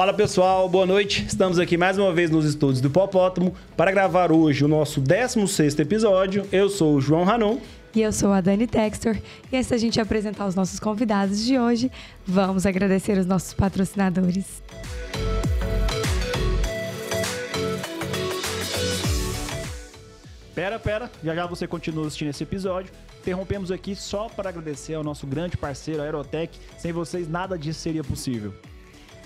Fala pessoal, boa noite. Estamos aqui mais uma vez nos estúdios do Popótamo para gravar hoje o nosso 16 episódio. Eu sou o João Ranon. E eu sou a Dani Textor. E antes da gente apresentar os nossos convidados de hoje, vamos agradecer os nossos patrocinadores. Pera, pera, já já você continua assistindo esse episódio. Interrompemos aqui só para agradecer ao nosso grande parceiro, a Aerotech. Sem vocês, nada disso seria possível.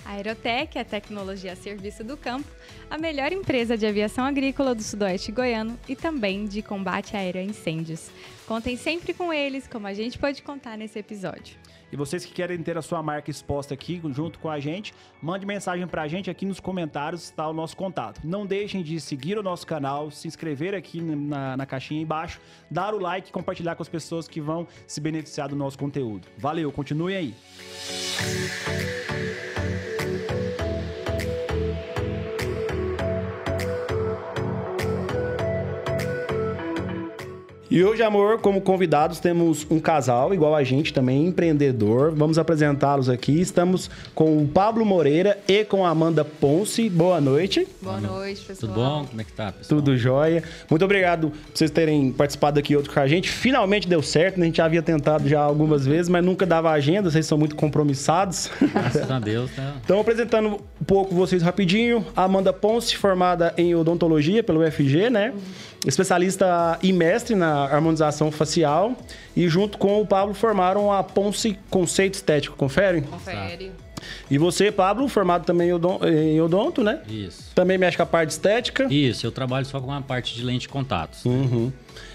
A Aerotech é a tecnologia a serviço do campo, a melhor empresa de aviação agrícola do sudoeste goiano e também de combate aéreo a incêndios. Contem sempre com eles, como a gente pode contar nesse episódio. E vocês que querem ter a sua marca exposta aqui junto com a gente, mande mensagem pra gente aqui nos comentários, está o nosso contato. Não deixem de seguir o nosso canal, se inscrever aqui na, na caixinha embaixo, dar o like e compartilhar com as pessoas que vão se beneficiar do nosso conteúdo. Valeu, continuem aí. E hoje, amor, como convidados, temos um casal igual a gente também, empreendedor. Vamos apresentá-los aqui. Estamos com o Pablo Moreira e com a Amanda Ponce. Boa noite. Boa noite, pessoal. Tudo bom? Como é que tá, pessoal? Tudo jóia. Muito obrigado por vocês terem participado aqui outro com a gente. Finalmente deu certo, né? A gente já havia tentado já algumas vezes, mas nunca dava agenda. Vocês são muito compromissados. Graças a Deus, né? Então, apresentando um pouco vocês rapidinho. A Amanda Ponce, formada em odontologia pelo UFG, né? Especialista e mestre na harmonização facial. E junto com o Pablo formaram a Ponce Conceito Estético. Confere? Confere. E você, Pablo, formado também em odon- em odonto, né? Isso. Também mexe com a parte estética. Isso, eu trabalho só com a parte de lente de contatos. Uhum.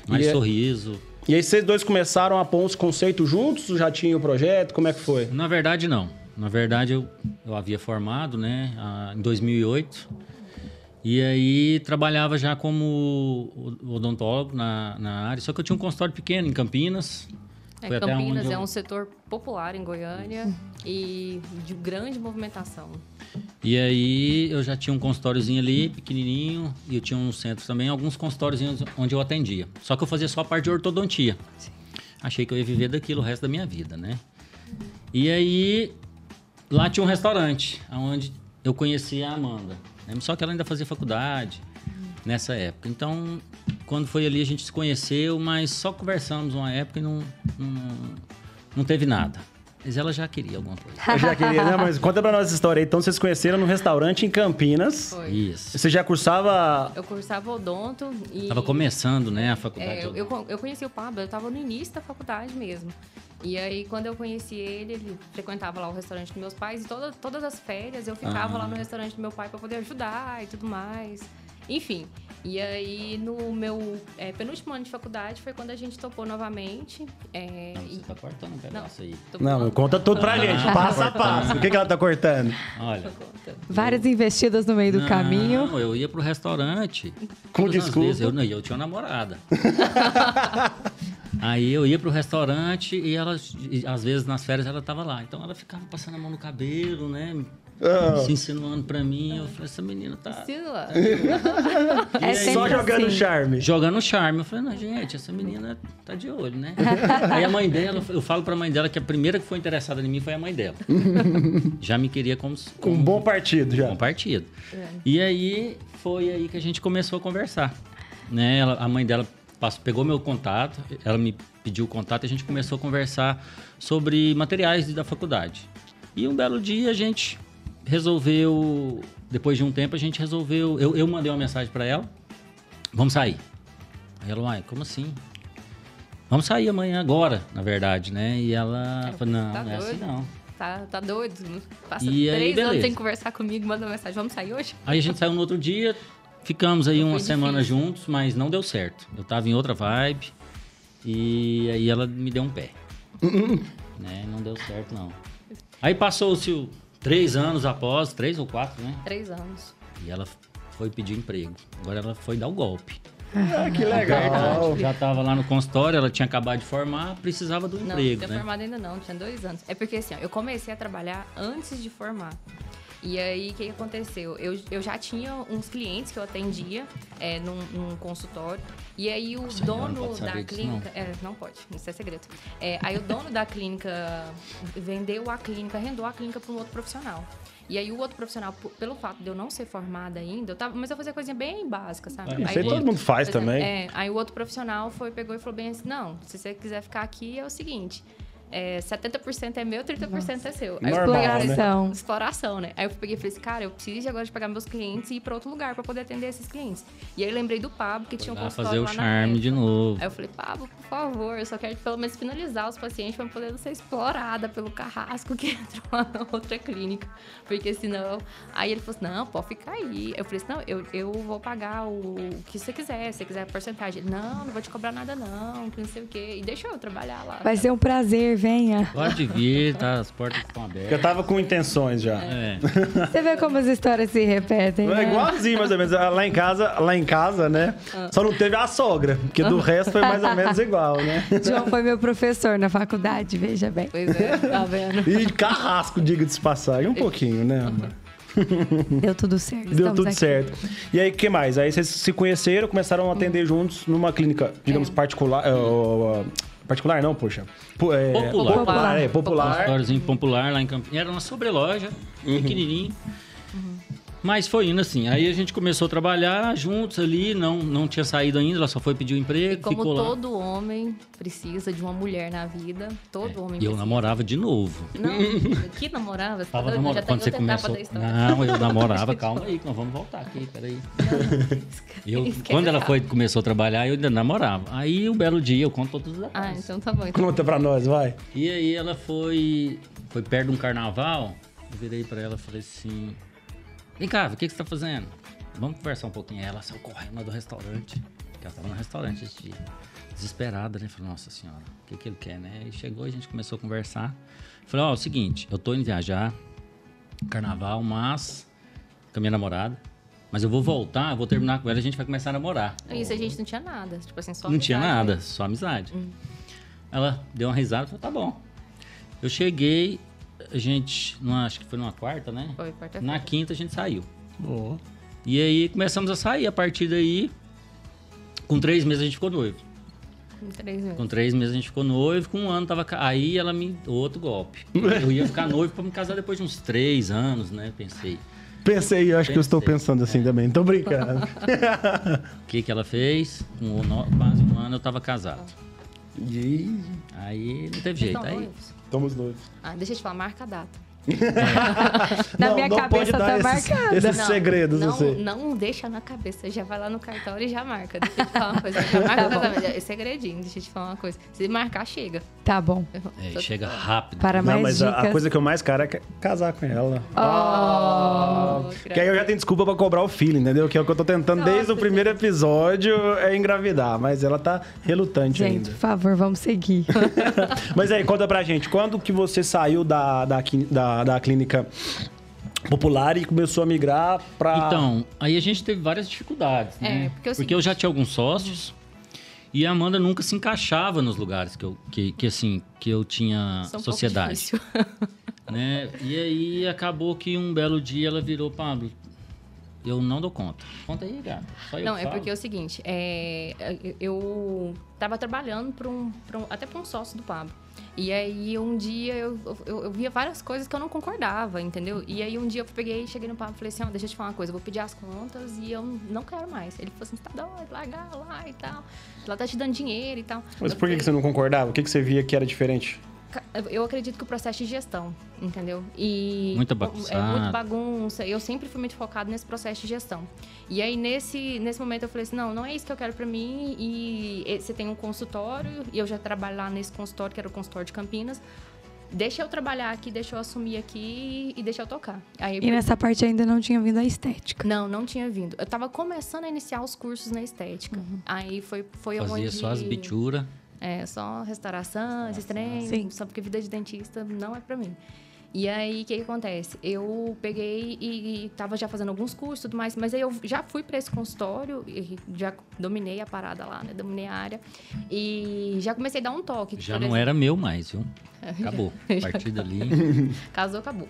Mais E é- sorriso. E aí vocês dois começaram a Ponce Conceito juntos? Já tinha o projeto? Como é que foi? Na verdade, não. Na verdade, eu, eu havia formado, né, em 2008. E aí trabalhava já como odontólogo na, na área. Só que eu tinha um consultório pequeno em Campinas. É, Foi Campinas é eu- um setor popular em Goiânia e de grande movimentação. E aí eu já tinha um consultóriozinho ali, pequenininho, e eu tinha um centro também, alguns consultóriozinhos onde eu atendia. Só que eu fazia só a parte de ortodontia. Achei que eu ia viver daquilo o resto da minha vida, né? E aí lá tinha um restaurante, onde eu conhecia a Amanda. Né? Só que ela ainda fazia faculdade nessa época. Então, quando foi ali, a gente se conheceu, mas só conversamos uma época e não, não, não teve nada. Mas ela já queria alguma coisa. Eu já queria, né? Mas conta pra nós essa história aí. Então, vocês se conheceram num restaurante em Campinas. Foi. Isso. Você já cursava... Eu cursava odonto e... Tava começando, né, a faculdade. É, eu, eu, eu conheci o Pablo, eu tava no início da faculdade mesmo. E aí, quando eu conheci ele, ele frequentava lá o restaurante dos meus pais. E toda, todas as férias eu ficava Ah. lá no restaurante do meu pai para poder ajudar e tudo mais. Enfim. E aí, no meu é, penúltimo ano de faculdade, foi quando a gente topou novamente. É, Não, e- você tá cortando um pedaço aí. tô Não, conta tudo pra Ah, gente, passo a passo. O que, que ela tá cortando? Olha. Várias investidas no meio do não, caminho. eu ia pro restaurante. Com desculpa. vezes. Eu, não, eu tinha uma namorada. Aí eu ia pro restaurante e ela, e às vezes nas férias ela tava lá. Então ela ficava passando a mão no cabelo, né? Ah. Se insinuando pra mim. Eu falei, essa menina tá. É Só sempre jogando assim. charme. jogando charme. Eu falei, não, gente, essa menina tá de olho, né? Aí a mãe dela, eu falo pra mãe dela que a primeira que foi interessada em mim foi a mãe dela. Já me queria como, Com um bom partido já. com partido. E aí foi aí que a gente começou a conversar. Né? Ela- a mãe dela pegou meu contato, ela me pediu o contato e a gente começou a conversar sobre materiais da faculdade. E um belo dia a gente resolveu, depois de um tempo a gente resolveu, eu, eu mandei uma mensagem para ela, vamos sair. Aí ela, uai, como assim? Vamos sair amanhã, agora, na verdade, né? E ela falou, não, tá não é assim não. Tá, tá doido? Passa E aí, três anos beleza. sem conversar comigo, manda uma mensagem. Vamos sair hoje? Aí a gente saiu no outro dia, ficamos aí uma semana difícil. juntos, mas não deu certo. Eu tava em outra vibe e aí ela me deu um pé. né? Não deu certo, não. Aí passou-se o- três anos após, três ou quatro, né? Três anos. E ela foi pedir emprego. Agora ela foi dar o golpe. Ah, que legal. Já tava lá no consultório, ela tinha acabado de formar, precisava do Não, emprego, não tinha né? formado ainda não, tinha dois anos. É porque assim, ó, eu comecei a trabalhar antes de formar. E aí, o que, que aconteceu? Eu, eu já tinha uns clientes que eu atendia é, num, num consultório. E aí, o não dono da clínica. É, não pode, isso é segredo. É, aí, o dono da clínica vendeu a clínica, arrendou a clínica para um outro profissional. E aí o outro profissional, pelo fato de eu não ser formada ainda, eu tava, mas eu fazia coisinha bem básica, sabe? Isso Aí aí todo outro- mundo faz é, também. É, aí o outro profissional foi, pegou e falou bem assim, não, se você quiser ficar aqui, é o seguinte, é, 70% é meu, 30% é seu. Aí Normal, peguei e falei, né? Exploração. exploração, né? Aí eu peguei e falei assim, cara, eu preciso agora de pegar meus clientes e ir pra outro lugar pra poder atender esses clientes. E aí eu lembrei do Pablo, que tinha um Lá consultório fazer o charme época. de novo. Aí eu falei, Pablo, por favor, eu só quero pelo menos finalizar os pacientes pra poder não ser explorada pelo carrasco que entrou lá na outra clínica. Porque senão. Aí ele falou assim: não, pode ficar aí. Eu falei assim: não, eu, eu vou pagar o que você quiser, se você quiser a porcentagem. Ele, não, não vou te cobrar nada, não, que não sei o quê. E deixou eu trabalhar lá. Vai ser um prazer, venha. Pode vir, tá? As portas estão abertas. Eu tava com intenções já. É. Você vê como as histórias se repetem, É né? igualzinho, mais ou menos. Lá em casa, lá em casa, né? Só não teve a sogra, porque do resto foi mais ou menos igual, né? João foi meu professor na faculdade, veja bem. Pois é, tá vendo? E carrasco, diga de passagem, um pouquinho, né, amor? Deu tudo certo. Deu estamos tudo aqui. certo. E aí, o que mais? Aí vocês se conheceram, começaram a atender juntos numa clínica, digamos, particular. é, ó, ó, particular não, poxa. Po- é, Popular. Popular, é, popular. Consultóriozinho popular lá em Campinas. Era uma sobreloja, Uhum. pequenininho. Mas foi indo assim. Aí a gente começou a trabalhar juntos ali, não, não tinha saído ainda, ela só foi pedir o E emprego, como ficou lá. todo homem precisa de uma mulher na vida, todo homem E eu namorava de novo. Não, que namorava? Você tá Tava namorando. Quando você começou. Não, eu namorava, calma aí, que nós vamos voltar aqui, peraí. Eu, quando ela foi, começou a trabalhar, eu ainda namorava. Aí um belo dia, eu conto todos os Ah, detalhes. então tá bom. Então. Conta pra nós, vai. E aí ela foi. Foi perto de um carnaval. Eu virei pra ela e falei assim. Vem cá, o que, que você tá fazendo? Vamos conversar um pouquinho. Ela saiu correndo lá do restaurante. Porque ela tava no restaurante esse dia. Desesperada, né? Falei, nossa senhora, o que, que ele quer, né? E chegou e a gente começou a conversar. Falei, ó, é o seguinte, eu tô indo viajar, carnaval, mas com a minha namorada. Mas eu vou voltar, eu vou terminar com ela e a gente vai começar a namorar. Isso a gente não tinha nada. Tipo assim, só Não tinha amizade nada, só amizade. Ela deu uma risada e falou, tá bom. Eu cheguei, a gente, numa, acho que foi numa quarta, né? Foi quarta-feira. Na quinta a gente saiu. Boa. E aí começamos a sair. A partir daí, com três meses a gente ficou noivo. Em três meses. Com três meses a gente ficou noivo, com um ano tava. ca- Aí ela me. Outro golpe. Eu ia ficar noivo pra me casar depois de uns três anos, né? Pensei. Pensei, eu acho que eu estou Pensei, pensando assim também. Tô brincando. O que que ela fez? Com no- quase um ano eu tava casado. e Aí não teve jeito. Aí, noivos? Estamos noivos. Ah, deixa eu te falar, marca a data. Na Não, minha não pode cabeça dar tá esses- marcado. esses segredos, não, você. não deixa na cabeça. Já vai lá no cartório e já marca. Deixa eu te falar uma coisa. Já marca casamento. É segredinho, deixa eu te falar uma coisa. Se marcar, chega. Tá bom. é, chega rápido. Para mais Não, mas a, dicas. a coisa que eu mais quero é ca- casar com ela. Oh, Que aí eu já tenho desculpa pra cobrar o filho, entendeu? Que é o que eu tô tentando desde o primeiro episódio é engravidar. Mas ela tá relutante Gente, ainda. por favor, vamos seguir. Mas aí, conta pra gente, quando que você saiu da, da, clí- da, da clínica popular e começou a migrar pra. Então, aí a gente teve várias dificuldades, É, né? porque é o eu já tinha alguns sócios e a Amanda nunca se encaixava nos lugares que eu, que, que, assim, que eu tinha Isso é um pouco sociedade, né? E aí acabou que um belo dia ela virou, Pablo, eu não dou conta. Conta aí, gata. Só Não, é falo. porque é o seguinte, é, eu tava trabalhando pra um, pra um- até para um sócio do Pablo. E aí um dia eu, eu, eu via várias coisas que eu não concordava, entendeu? E aí um dia eu peguei, cheguei no Pablo e falei assim, ó, deixa eu te falar uma coisa, eu vou pedir as contas e eu não quero mais. Ele falou assim, tá doido, larga lá e tal. Ela tá te dando dinheiro e tal. Mas Eu por que, que você não concordava? O que, que você via que era diferente? Eu acredito que o processo de gestão, entendeu? E Muita É bagunçada. muito bagunça. Eu sempre fui muito focado nesse processo de gestão. E aí nesse nesse momento eu falei assim, não, não é isso que eu quero para mim. E você tem um consultório e eu já trabalho lá nesse consultório que era o consultório de Campinas. Deixa eu trabalhar aqui, deixa eu assumir aqui e deixa eu tocar. Aí E nessa parte ainda não tinha vindo a estética. não, não tinha vindo. Eu tava começando a iniciar os cursos na estética. Aí foi foi Fazia onde só as bituras. É, só restauração, esses trem, só porque vida de dentista não é pra mim. E aí, o que, que acontece? Eu peguei e, e tava já fazendo alguns cursos e tudo mais, mas aí eu já fui para esse consultório e já dominei a parada lá, né? Dominei a área. E já comecei a dar um toque. Já não exemplo. era meu mais, viu? Acabou. A partir dali. Casou, acabou.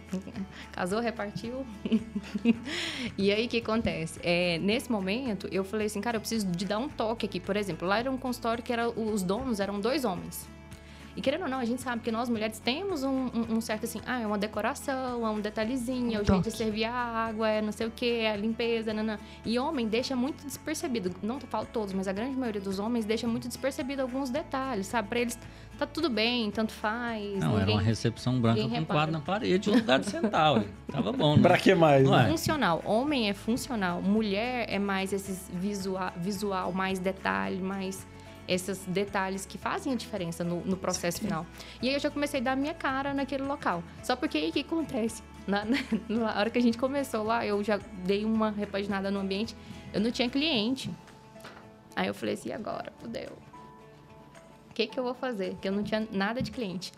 Casou, repartiu. e aí, o que acontece? É, nesse momento, eu falei assim, cara, eu preciso de dar um toque aqui. Por exemplo, lá era um consultório que era, os donos eram dois homens. E querendo ou não, a gente sabe que nós mulheres temos um, um, um certo assim, ah, é uma decoração, é um detalhezinho, é o jeito de servir a água, é não sei o que, é a limpeza, nanã. E homem deixa muito despercebido, não falo todos, mas a grande maioria dos homens deixa muito despercebido alguns detalhes, sabe? Pra eles tá tudo bem, tanto faz. Não, ninguém, era uma recepção branca com quadro na parede, um lugar de sentar, ué. Tava bom, né? Pra que mais? Né? Funcional. Homem é funcional. Mulher é mais esses visual, visual mais detalhe, mais esses detalhes que fazem a diferença no, no processo Sim. final. E aí eu já comecei a dar minha cara naquele local. Só porque aí o que acontece? Na, na, na hora que a gente começou lá, eu já dei uma repaginada no ambiente, eu não tinha cliente. Aí eu falei assim, agora, fudeu o que, que eu vou fazer? Que eu não tinha nada de cliente.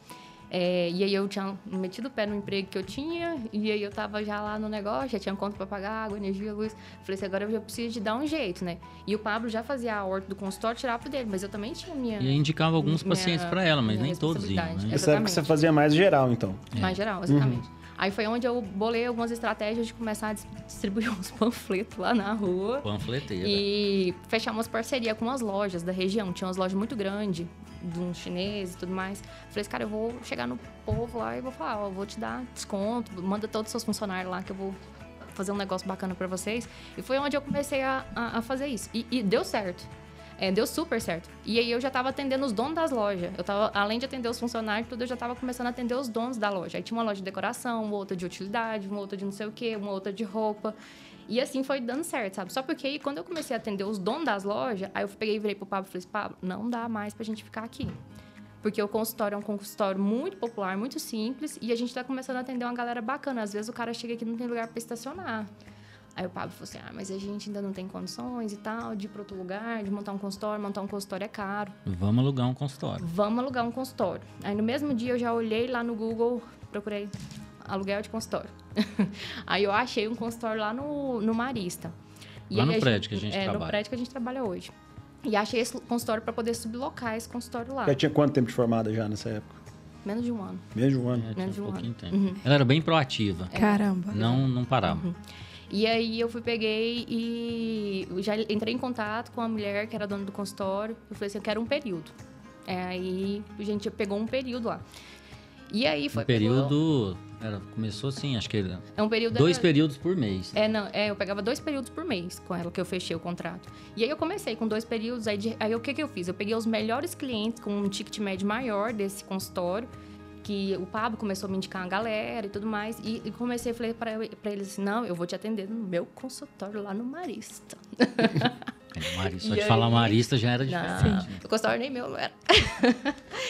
É, e aí eu tinha metido o pé no emprego que eu tinha, e aí eu tava já lá no negócio, já tinha conta para pagar, água, energia, luz. Falei assim, agora eu já preciso de dar um jeito, né? E o Pablo já fazia a horta do consultório, tirava dele, mas eu também tinha minha... E indicava alguns pacientes para ela, mas nem todos iam, né? Você sabe que você fazia mais geral, então. É. Mais geral, exatamente. Uhum. Aí foi onde eu bolei algumas estratégias de começar a distribuir uns panfletos lá na rua. Panfleteira. E fechar umas parcerias com as lojas da região. Tinha umas lojas muito grandes, de uns chineses e tudo mais. Falei assim, cara, eu vou chegar no povo lá e vou falar, ó, vou te dar desconto, manda todos os seus funcionários lá que eu vou fazer um negócio bacana para vocês. E foi onde eu comecei a, a, a fazer isso. E, e deu certo. É, deu super certo. E aí eu já estava atendendo os donos das lojas. Eu tava, além de atender os funcionários, tudo, eu já estava começando a atender os donos da loja. Aí tinha uma loja de decoração, uma outra de utilidade, uma outra de não sei o quê, uma outra de roupa. E assim foi dando certo, sabe? Só porque aí, quando eu comecei a atender os donos das lojas, aí eu peguei e virei pro Pablo e falei assim, Pablo, não dá mais pra gente ficar aqui. Porque o consultório é um consultório muito popular, muito simples, e a gente está começando a atender uma galera bacana. Às vezes o cara chega aqui e não tem lugar para estacionar. Aí o Pablo falou assim: ah, mas a gente ainda não tem condições e tal, de ir para outro lugar, de montar um consultório. Montar um consultório é caro. Vamos alugar um consultório. Vamos alugar um consultório. Aí no mesmo dia eu já olhei lá no Google, procurei aluguel de consultório. aí eu achei um consultório lá no, no Marista. E lá no prédio gente, que a gente é, trabalha. no prédio que a gente trabalha hoje. E achei esse consultório para poder sublocar esse consultório lá. Já tinha quanto tempo de formada já nessa época? Menos de um ano. Menos de um ano. É, Menos de um, um ano. Tempo. Uhum. Ela era bem proativa. Caramba. Não, não parava. Uhum. E aí eu fui, peguei e já entrei em contato com a mulher que era dona do consultório. Eu falei assim, eu quero um período. É, aí a gente pegou um período lá. E aí foi... Um período... Era, começou assim, acho que era... É um período... Dois era, períodos por mês. É, não, é, eu pegava dois períodos por mês com ela, que eu fechei o contrato. E aí eu comecei com dois períodos, aí, de, aí o que que eu fiz? Eu peguei os melhores clientes com um ticket médio maior desse consultório, que o Pablo começou a me indicar uma galera e tudo mais. E, e comecei a falar para eles assim: não, eu vou te atender no meu consultório lá no Marista. Marista, só de aí, falar Marista já era diferente. Não, o consultório nem meu não era.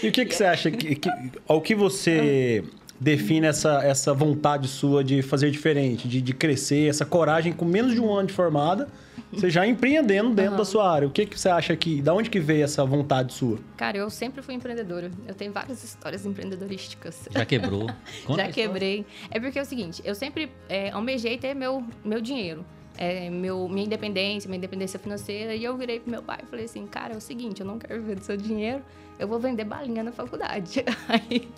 e o que, que você acha? Que, que, ao que você define essa, essa vontade sua de fazer diferente, de, de crescer, essa coragem com menos de um ano de formada? Você já empreendendo dentro uhum. da sua área. O que, que você acha que. Da onde que veio essa vontade sua? Cara, eu sempre fui empreendedora. Eu tenho várias histórias empreendedorísticas. Já quebrou? já quebrei. É porque é o seguinte, eu sempre é, almejei ter meu, meu dinheiro. É, meu, minha independência, minha independência financeira. E eu virei pro meu pai e falei assim, cara, é o seguinte, eu não quero viver do seu dinheiro, eu vou vender balinha na faculdade. Aí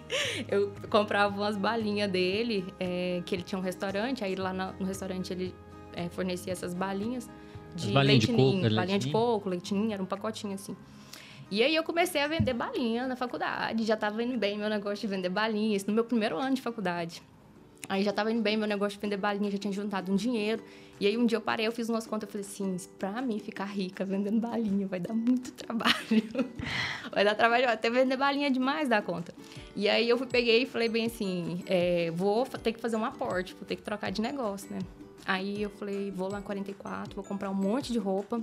eu comprava umas balinhas dele, é, que ele tinha um restaurante, aí lá no, no restaurante ele é, fornecia essas balinhas de leite ninho, balinha leite de coco, leitinho, era um pacotinho assim. E aí eu comecei a vender balinha na faculdade, já estava indo bem meu negócio de vender balinha, isso no meu primeiro ano de faculdade. Aí já estava indo bem meu negócio de vender balinha, já tinha juntado um dinheiro. E aí um dia eu parei, eu fiz umas contas, eu falei assim, pra mim ficar rica vendendo balinha vai dar muito trabalho. vai dar trabalho até vender balinha demais da conta. E aí eu fui, peguei e falei bem assim, é, vou ter que fazer um aporte, vou ter que trocar de negócio, né? Aí eu falei, vou lá na 44, vou comprar um monte de roupa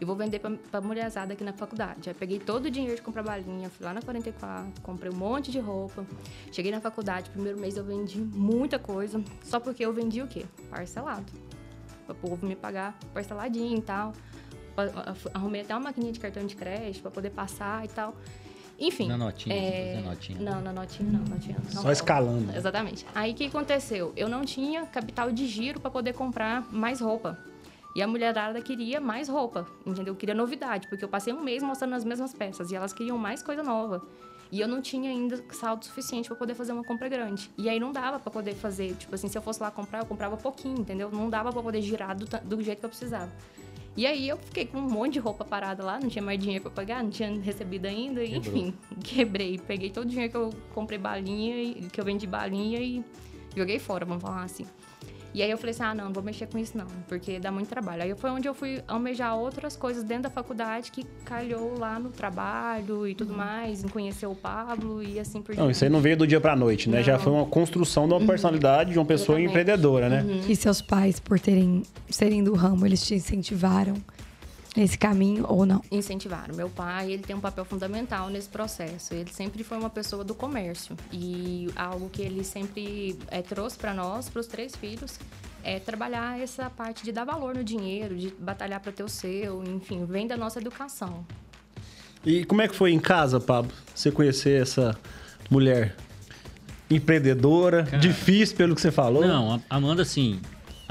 e vou vender pra, pra mulherzada aqui na faculdade. Aí peguei todo o dinheiro de comprar balinha, fui lá na 44, comprei um monte de roupa. Cheguei na faculdade, primeiro mês eu vendi muita coisa, só porque eu vendi o quê? Parcelado. O povo me pagar parceladinho e tal. Arrumei até uma maquininha de cartão de crédito para poder passar e tal. Enfim. Na notinha, é... notinha. Não, na notinha não, notinha não. Só escalando. Exatamente. Aí o que aconteceu? Eu não tinha capital de giro para poder comprar mais roupa. E a mulherada queria mais roupa, entendeu? Queria novidade, porque eu passei um mês mostrando as mesmas peças e elas queriam mais coisa nova. E eu não tinha ainda saldo suficiente para poder fazer uma compra grande. E aí não dava para poder fazer, tipo assim, se eu fosse lá comprar, eu comprava pouquinho, entendeu? Não dava para poder girar do, do jeito que eu precisava. E aí eu fiquei com um monte de roupa parada lá, não tinha mais dinheiro pra pagar, não tinha recebido ainda, Quebrou. enfim, quebrei. Peguei todo o dinheiro que eu comprei balinha, que eu vendi balinha e joguei fora, vamos falar assim. E aí eu falei assim, ah, não, não vou mexer com isso não, porque dá muito trabalho. Aí foi onde eu fui almejar outras coisas dentro da faculdade que calhou lá no trabalho e tudo mais, em conhecer o Pablo e assim por Não, diante. isso aí não veio do dia pra noite, né? Já Não. foi uma construção de uma personalidade de uma pessoa Exatamente. empreendedora, né? E seus pais, por terem serem do ramo, eles te incentivaram nesse caminho ou não? incentivaram. Meu pai, ele tem um papel fundamental nesse processo. Ele sempre foi uma pessoa do comércio e algo que ele sempre eh, trouxe para nós, para os três filhos, é trabalhar essa parte de dar valor no dinheiro, de batalhar para ter o seu, enfim, vem da nossa educação. E como é que foi em casa, Pablo? Você conhecer essa mulher empreendedora, Cara. difícil pelo que você falou? Não, a Amanda, assim,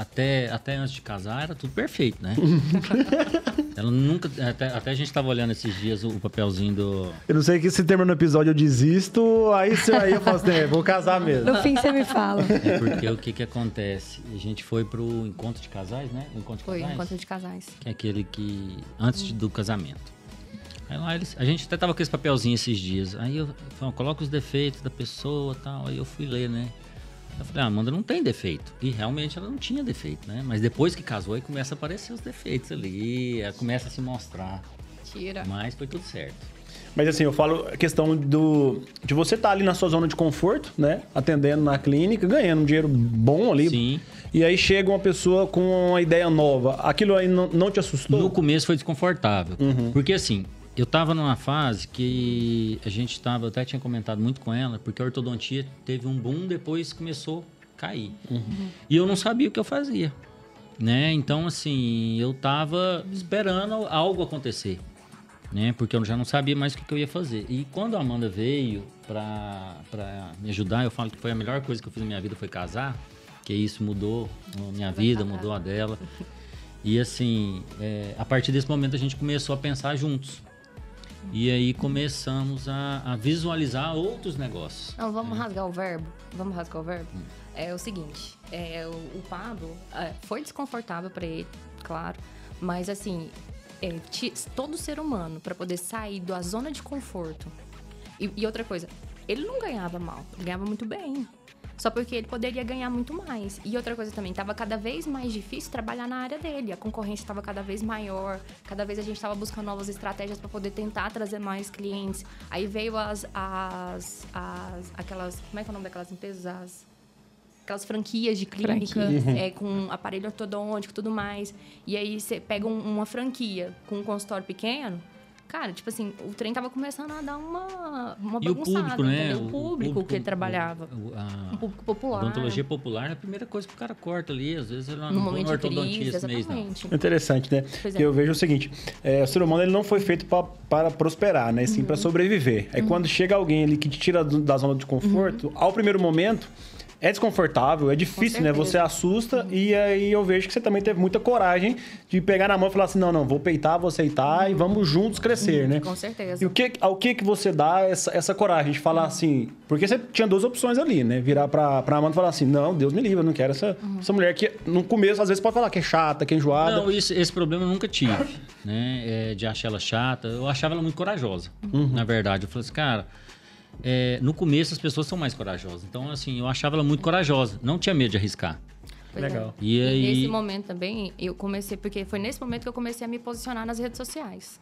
até, até antes de casar era tudo perfeito, né? Ela nunca. Até, até a gente tava olhando esses dias o, o papelzinho do. Eu não sei que se termina o episódio eu desisto, aí, se- aí eu falo assim, é, vou casar mesmo. No fim, você me fala. É porque o que que acontece? A gente foi pro encontro de casais, né? O encontro de Foi casais. encontro de casais. Que é aquele que. Antes de- do casamento. Aí lá eles. A gente até tava com esse papelzinho esses dias. Aí eu falei, coloca os defeitos da pessoa e tal. Aí eu fui ler, né? Eu falei, ah, Amanda não tem defeito. E realmente ela não tinha defeito, né? Mas depois que casou, aí começa a aparecer os defeitos ali, aí começa a se mostrar. Tira. Mas foi tudo certo. Mas assim, eu falo a questão do de você estar ali na sua zona de conforto, né? Atendendo na clínica, ganhando um dinheiro bom ali. Sim. E aí chega uma pessoa com uma ideia nova. Aquilo aí não, não te assustou? No começo foi desconfortável. Porque assim, eu tava numa fase que a gente tava, eu até tinha comentado muito com ela, porque a ortodontia teve um boom, depois começou a cair. E eu não sabia o que eu fazia. Né? Então, assim, eu tava esperando algo acontecer. Né? Porque eu já não sabia mais o que, eu ia fazer. E quando a Amanda veio pra, pra me ajudar, eu falo que foi a melhor coisa que eu fiz na minha vida foi casar. Que isso mudou a minha vida, mudou a dela. E assim, é, a partir desse momento a gente começou a pensar juntos. E aí começamos a, a visualizar outros negócios. Não, vamos rasgar o verbo. Vamos rasgar o verbo. É o seguinte, é, o, o Pablo é, foi desconfortável para ele, claro, mas assim, é, todo ser humano para poder sair da zona de conforto. E, e outra coisa, ele não ganhava mal, ele ganhava muito bem. Só porque ele poderia ganhar muito mais. E outra coisa também, estava cada vez mais difícil trabalhar na área dele. A concorrência estava cada vez maior. Cada vez a gente estava buscando novas estratégias para poder tentar trazer mais clientes. Aí veio as, as, as aquelas, como é que é o nome daquelas empresas? As, aquelas franquias de clínica, é, com aparelho ortodôntico e tudo mais. E aí você pega um- uma franquia com um consultório pequeno, cara, tipo assim, o trem tava começando a dar uma, uma E o bagunçada, público, né? entendeu? O público que ele trabalhava. o- a- Um público a popular. odontologia popular é a primeira coisa que o cara corta ali. Às vezes ele não no momento crise, não. exatamente. Interessante, né? É. Eu vejo o seguinte: é, o ser humano ele não foi feito pra, para prosperar, né? Sim, para Uhum. sobreviver. Aí quando chega alguém ali que te tira do- da zona de conforto, Uhum. ao primeiro momento. É desconfortável, é difícil, né? Uhum. Você assusta e aí eu vejo que você também teve muita coragem de pegar na mão e falar assim: não, não, vou peitar, vou aceitar e vamos juntos crescer, né? Uhum. Com certeza. E o que, ao que que você dá essa, essa coragem de falar assim? Porque você tinha duas opções ali, né? Virar pra, pra Amanda e falar assim: não, Deus me livre, eu não quero essa, essa mulher que no começo às vezes pode falar que é chata, que é enjoada. Não, isso- esse problema eu nunca tive, né? É, de achar ela chata. Eu achava ela muito corajosa, Uhum. na verdade. Eu falei assim, cara, é, no começo as pessoas são mais corajosas. Então, assim, eu achava ela muito corajosa. Não tinha medo de arriscar. Pois é. Legal. E aí- nesse momento também, eu comecei, porque foi nesse momento que eu comecei a me posicionar nas redes sociais.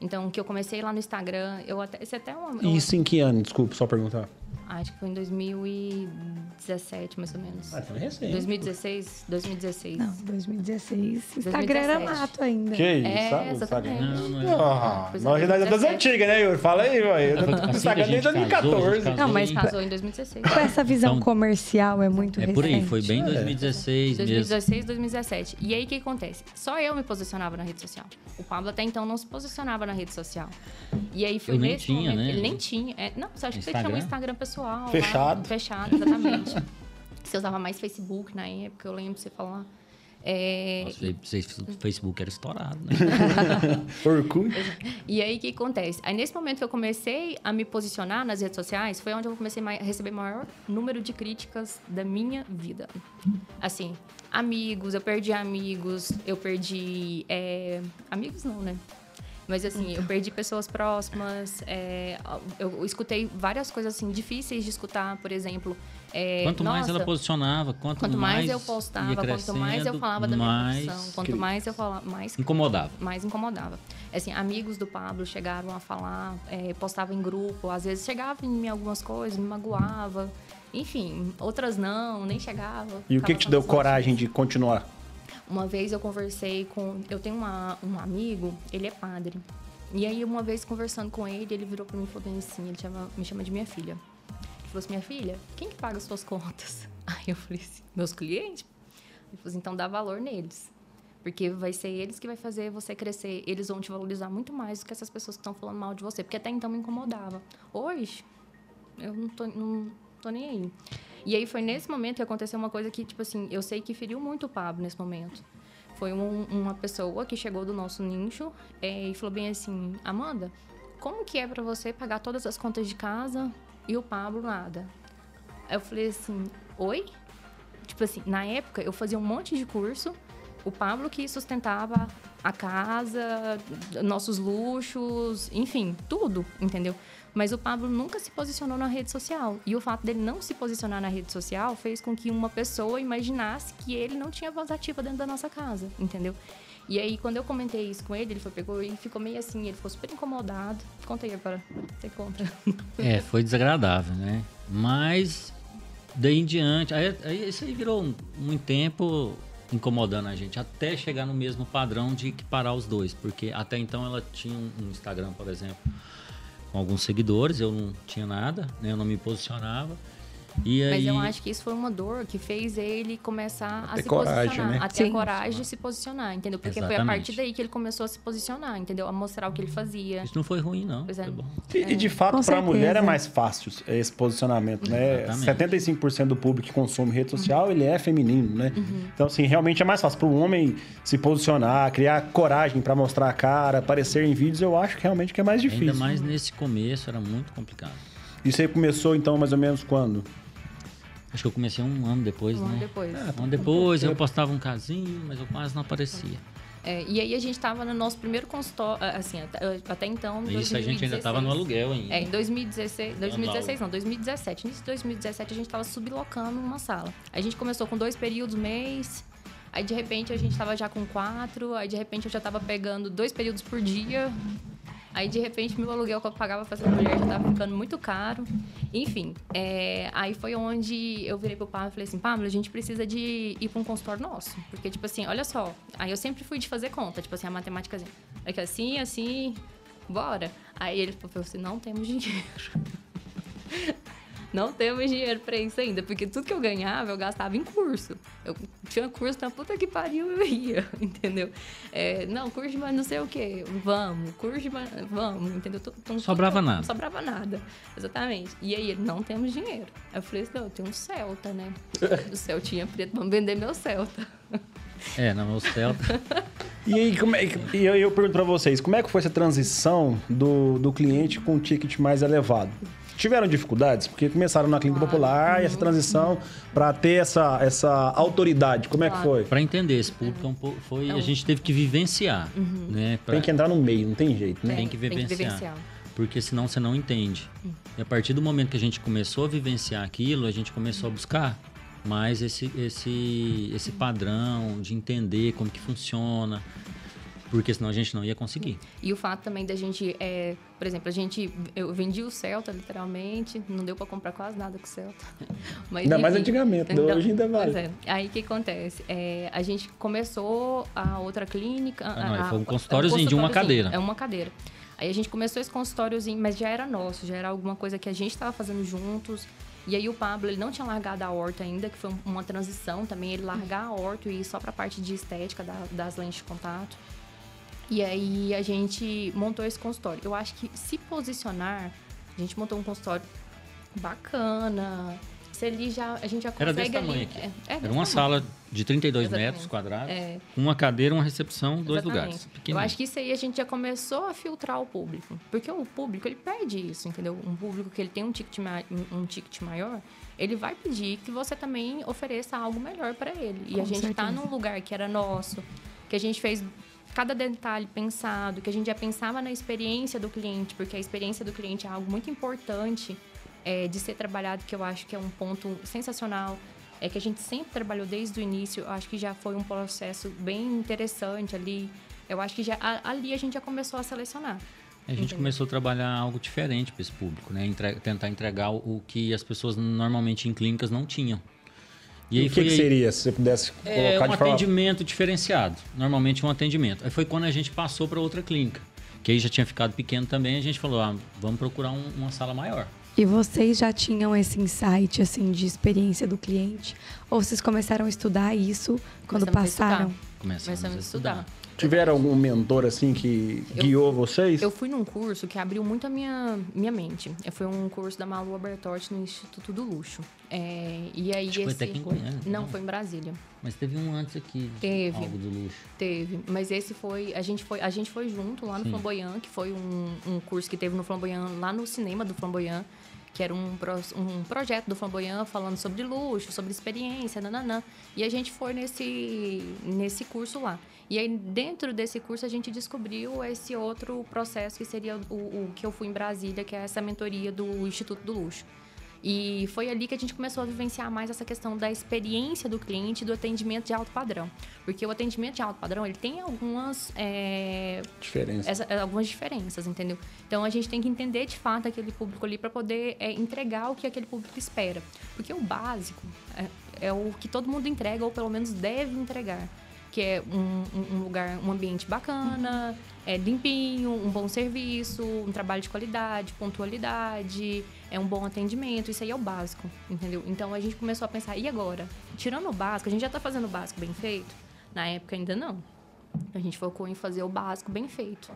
Então, que eu comecei lá no Instagram, eu até. Esse é até uma. eu- Isso em que ano? Desculpa, só perguntar. Acho que foi em 2017, mais ou menos. Ah, então é recente. 2016, 2016. Não, 2016. Instagram era 2017. mato ainda. Que isso? É, exatamente. Não, não é. Ah, é, é das 17. antigas, né, Yuri? Fala aí. Assim a Instagram desde casou, a 2014. gente Não, mas casou Casou em 2016. Com essa visão Então, comercial é muito É recente. por aí, foi bem 2016 mesmo. 2016, 2017. E aí o que acontece? Só eu me posicionava na rede social. O Pablo até então não se posicionava na rede social. E aí foi Eu nem nesse tinha, momento. né? Ele nem tinha. É, não, você acha que você tinha um Instagram? Instagram pessoal. lá, Fechado. fechado, exatamente. você usava mais Facebook na época, eu lembro de você falar. É, Nossa, o Facebook era estourado, né? Orkut. E aí, o que acontece? Aí, nesse momento que eu comecei a me posicionar nas redes sociais, foi onde eu comecei a receber o maior número de críticas da minha vida. Assim, amigos, eu perdi amigos, eu perdi... é, Amigos não, né? Mas assim, eu perdi pessoas próximas, é, eu escutei várias coisas assim difíceis de escutar, por exemplo. é, Quanto mais nossa, ela posicionava, quanto, Quanto mais, eu ia postava, quanto mais eu falava da minha mais profissão, quanto mais eu falava, mais incomodava. mais incomodava. Assim, amigos do Pablo chegaram a falar, é, postavam em grupo, às vezes chegava em mim algumas coisas, me magoava. Enfim, outras não, nem chegava. E o que, que te deu coragem de continuar? Uma vez eu conversei com. Eu tenho uma, um amigo, ele é padre. E aí, uma vez conversando com ele, ele virou pra mim e falou assim: ele chama, me chama de minha filha. Ele falou assim: minha filha, quem que paga as suas contas? Aí eu falei assim: meus clientes? Ele falou assim: então dá valor neles. Porque vai ser eles que vai fazer você crescer. Eles vão te valorizar muito mais do que essas pessoas que estão falando mal de você. Porque até então me incomodava. Hoje, eu não tô, não tô nem aí. E aí foi nesse momento que aconteceu uma coisa que, tipo assim, eu sei que feriu muito o Pablo nesse momento. Foi um- uma pessoa que chegou do nosso nicho eh, e falou bem assim, Amanda, como que é pra você pagar todas as contas de casa e o Pablo nada? Eu falei assim, oi? Tipo assim, na época eu fazia um monte de curso, o Pablo que sustentava a casa, nossos luxos, enfim, tudo, entendeu? Mas o Pablo nunca se posicionou na rede social. E o fato dele não se posicionar na rede social fez com que uma pessoa imaginasse que ele não tinha voz ativa dentro da nossa casa, entendeu? E aí, quando eu comentei isso com ele, ele foi, pegou e ficou meio assim, ele ficou super incomodado. Conta aí agora, você conta. É, foi desagradável, né? Mas daí em diante, aí, aí isso aí virou um- muito tempo incomodando a gente, até chegar no mesmo padrão de equiparar os dois, porque até então ela tinha um um Instagram, por exemplo, com alguns seguidores, eu não tinha nada, né? Eu não me posicionava. E aí, Mas eu acho que isso foi uma dor que fez ele começar a, ter se coragem, posicionar. né? A ter Sim. coragem de se posicionar, entendeu? Porque foi a Exatamente. partir daí que ele começou a se posicionar, entendeu? A mostrar o que ele fazia. isso não foi ruim, não. Pois é. Foi bom. E, e de fato, Com para a mulher é mais fácil esse posicionamento, né? Exatamente. 75% do público que consome rede social, ele é feminino, né? Então, assim, realmente é mais fácil para o homem se posicionar, criar coragem para mostrar a cara, aparecer em vídeos, eu acho que realmente que é mais difícil. Ainda mais nesse começo, era muito complicado. E você começou, então, mais ou menos quando? Acho que eu comecei um ano depois, Um ano né? depois. Um ano depois, eu postava um casinho, mas eu quase não aparecia. É, e aí a gente tava no nosso primeiro consultório, assim, até, até então. Isso a gente ainda tava no 2016. aluguel ainda. É, em 2016, 2016 não, 2017. Início de 2017 a gente tava sublocando uma sala. A gente começou com dois períodos mês, aí de repente a gente tava já com quatro, aí de repente eu já tava pegando dois períodos por dia. Aí de repente meu aluguel que eu pagava pra essa mulher já tava ficando muito caro. Enfim, é, aí foi onde eu virei pro Pablo e falei assim, Pablo, a gente precisa de ir pra um consultório nosso. Porque, tipo assim, olha só, aí eu sempre fui de fazer conta, tipo assim, a matemática assim, é que assim, assim, bora. Aí ele falou assim, não temos dinheiro. Não temos dinheiro pra isso ainda, porque tudo que eu ganhava eu gastava em curso. Eu tinha curso na puta que pariu, eu ia, entendeu? É, não, curso de mais não sei o quê, vamos, curso de mais, vamos, entendeu? Tu- tu- Sobrava tu- nada. Não sobrava nada, exatamente. E aí ele, não temos dinheiro. Aí eu falei assim, não, eu tenho um Celta, né? O Celtinha preto, vamos vender meu Celta. É, não, o Celta. E aí, como é que- e eu, eu pergunto para vocês, como é que foi essa transição do, do cliente com um ticket mais elevado? Tiveram dificuldades? Porque começaram na clínica popular e essa transição para ter essa, essa autoridade, como é que foi? Para entender esse público, é um foi, a gente teve que vivenciar, né? Pra- Tem que entrar no meio, não tem jeito, né? Tem que Tem que vivenciar. vivenciar. Porque senão você não entende. E a partir do momento que a gente começou a vivenciar aquilo, a gente começou a buscar mais esse, esse, esse padrão de entender como que funciona. Porque senão a gente não ia conseguir. E o fato também da gente, é, por exemplo, a gente, eu vendi o Celta, literalmente, não deu pra comprar quase nada com o Celta. Mas, Ainda mais enfim. antigamente, né? Hoje ainda vale. é. Aí o que acontece? É, a gente começou a outra clínica. Ah, não, a- foi um a- consultóriozinho de uma cadeira. É uma cadeira. Aí a gente começou esse consultóriozinho, mas já era nosso, já era alguma coisa que a gente estava fazendo juntos. E aí o Pablo, ele não tinha largado a horta ainda, que foi um- uma transição também, ele largar a horta e ir só pra parte de estética da- das lentes de contato. E aí a gente montou esse consultório. Eu acho que se posicionar, a gente montou um consultório bacana, Se ali já, a gente já Era consegue desse tamanho ali... aqui. É, é Era desse uma tamanho. sala de 32 Exatamente. metros quadrados, É. uma cadeira, uma recepção, dois Exatamente. lugares. Eu acho que isso aí a gente já começou a filtrar o público. Porque o público, ele pede isso, entendeu? Um público que ele tem um ticket, ma- um- ticket maior, ele vai pedir que você também ofereça algo melhor para ele. E Com a gente tá certeza. num lugar que era nosso, que a gente fez cada detalhe pensado, que a gente já pensava na experiência do cliente, porque a experiência do cliente é algo muito importante é, de ser trabalhado, que eu acho que é um ponto sensacional. É que a gente sempre trabalhou desde o início, eu acho que já foi um processo bem interessante ali. Eu acho que já, ali a gente já começou a selecionar. A gente Entendeu? começou a trabalhar algo diferente para esse público, né? Entre- tentar entregar o que as pessoas normalmente em clínicas não tinham. E, aí o que, foi que seria, se você pudesse É colocar um de forma... atendimento diferenciado. Normalmente um atendimento. Aí foi quando a gente passou para outra clínica. Que aí já tinha ficado pequeno também, a gente falou, ah, vamos procurar um- uma sala maior. E vocês já tinham esse insight, assim, de experiência do cliente? Ou vocês começaram a estudar isso quando Começamos a passaram? estudar. Começamos, Começamos a estudar. Tiveram algum mentor, assim, que Eu- guiou vocês? Eu fui num curso que abriu muito a minha, minha mente. É, Foi um curso da Malu Albertotti no Instituto do Luxo. É, e aí Acho que foi esse... até aqui em Goiânia. Não, foi em Brasília. Mas teve um antes aqui. Teve. Algo do luxo. Teve, mas esse foi a gente foi a gente foi junto lá no Sim. Flamboyant, que foi um, um curso que teve no Flamboyant lá no cinema do Flamboyant, que era um, pro- um projeto do Flamboyant falando sobre luxo, sobre experiência, nananã. E a gente foi nesse nesse curso lá. E aí dentro desse curso a gente descobriu esse outro processo que seria o, o que eu fui em Brasília, que é essa mentoria do Instituto do Luxo. E foi ali que a gente começou a vivenciar mais essa questão da experiência do cliente do atendimento de alto padrão. Porque o atendimento de alto padrão, ele tem algumas, é, Diferença. essa- algumas diferenças, entendeu? Então, a gente tem que entender, de fato, aquele público ali para poder é, entregar o que aquele público espera. Porque o básico é, é o que todo mundo entrega, ou pelo menos deve entregar. Que é um, um- lugar, um ambiente bacana, é limpinho, um bom serviço, um trabalho de qualidade, pontualidade, é um bom atendimento, isso aí é o básico, entendeu? Então a gente começou a pensar, e agora? Tirando o básico, a gente já tá fazendo o básico bem feito? Na época ainda não. A gente focou em fazer o básico bem feito.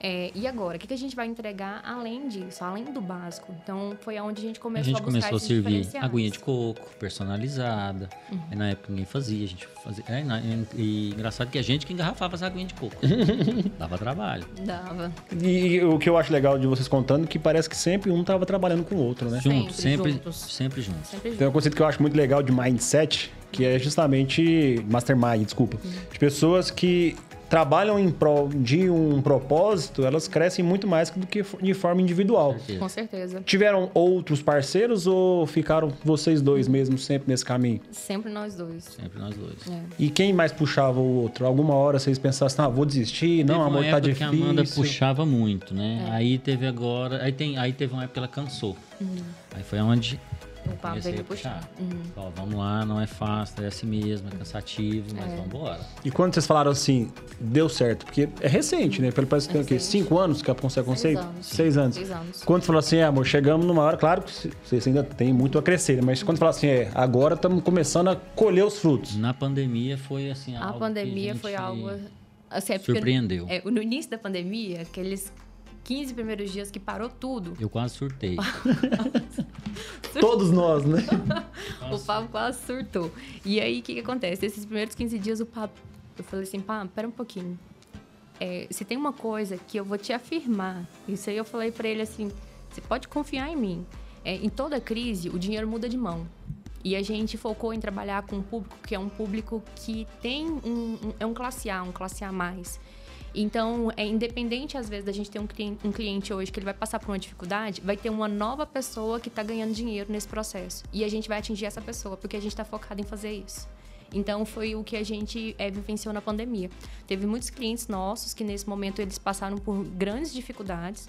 É, e agora, o que, que a gente vai entregar além disso, além do básico? Então foi aonde a gente A começou gente a buscar começou a servir aguinha de coco, personalizada. Uhum. Na época ninguém fazia, a gente fazia. É, na- e, e engraçado que a gente que engarrafava as aguinhas de coco. Dava trabalho. Dava. E o que eu acho legal de vocês contando é que parece que sempre um tava trabalhando com o outro, né? Juntos, Sempre sempre, juntos. sempre juntos. Sempre Tem um conceito que eu acho muito legal de mindset, que é justamente mastermind, desculpa, de pessoas que trabalham em prol de um propósito, elas crescem muito mais do que de forma individual. Com certeza. Tiveram outros parceiros ou ficaram vocês dois mesmo sempre nesse caminho? Sempre nós dois. Sempre nós dois. É. E quem mais puxava o outro? Alguma hora vocês pensassem, ah, vou desistir, não, amor, tá difícil. que a Amanda puxava muito, né? É. Aí teve agora. Aí, tem, aí teve uma época que ela cansou. Uhum. Aí foi onde O papo veio puxar. puxar. Uhum. Ó, vamos lá, não é fácil, é assim mesmo, é cansativo, mas É. vamos embora. E quando vocês falaram assim, deu certo, porque é recente, né? Pelo parece que tem o quê? Cinco anos que a Ponce é conceito? anos. Seis anos. Seis anos. Quando você falou assim, é, amor, chegamos numa hora, claro que vocês ainda tem muito a crescer, mas quando fala assim, é, agora estamos começando a colher os frutos. Na pandemia foi assim. A algo que pandemia gente foi algo. Assim, é porque- Surpreendeu. É, no início da pandemia, aqueles 15 primeiros dias que parou tudo, Eu quase surtei. Todos nós, né? o Pablo quase surtou. E aí, o que, que acontece? Esses primeiros 15 dias, o Pablo. Eu falei assim, pá, pera um pouquinho. É, se tem uma coisa que eu vou te afirmar, isso aí eu falei pra ele assim: você pode confiar em mim. É, em toda crise, o dinheiro muda de mão. E a gente focou em trabalhar com um público que é um público que tem um, um- é um classe A, um classe A mais. Então, é independente às vezes da gente ter um cliente, um cliente hoje que ele vai passar por uma dificuldade, vai ter uma nova pessoa que está ganhando dinheiro nesse processo. E a gente vai atingir essa pessoa, porque a gente está focado em fazer isso. Então, foi o que a gente é, vivenciou na pandemia. Teve muitos clientes nossos que nesse momento eles passaram por grandes dificuldades,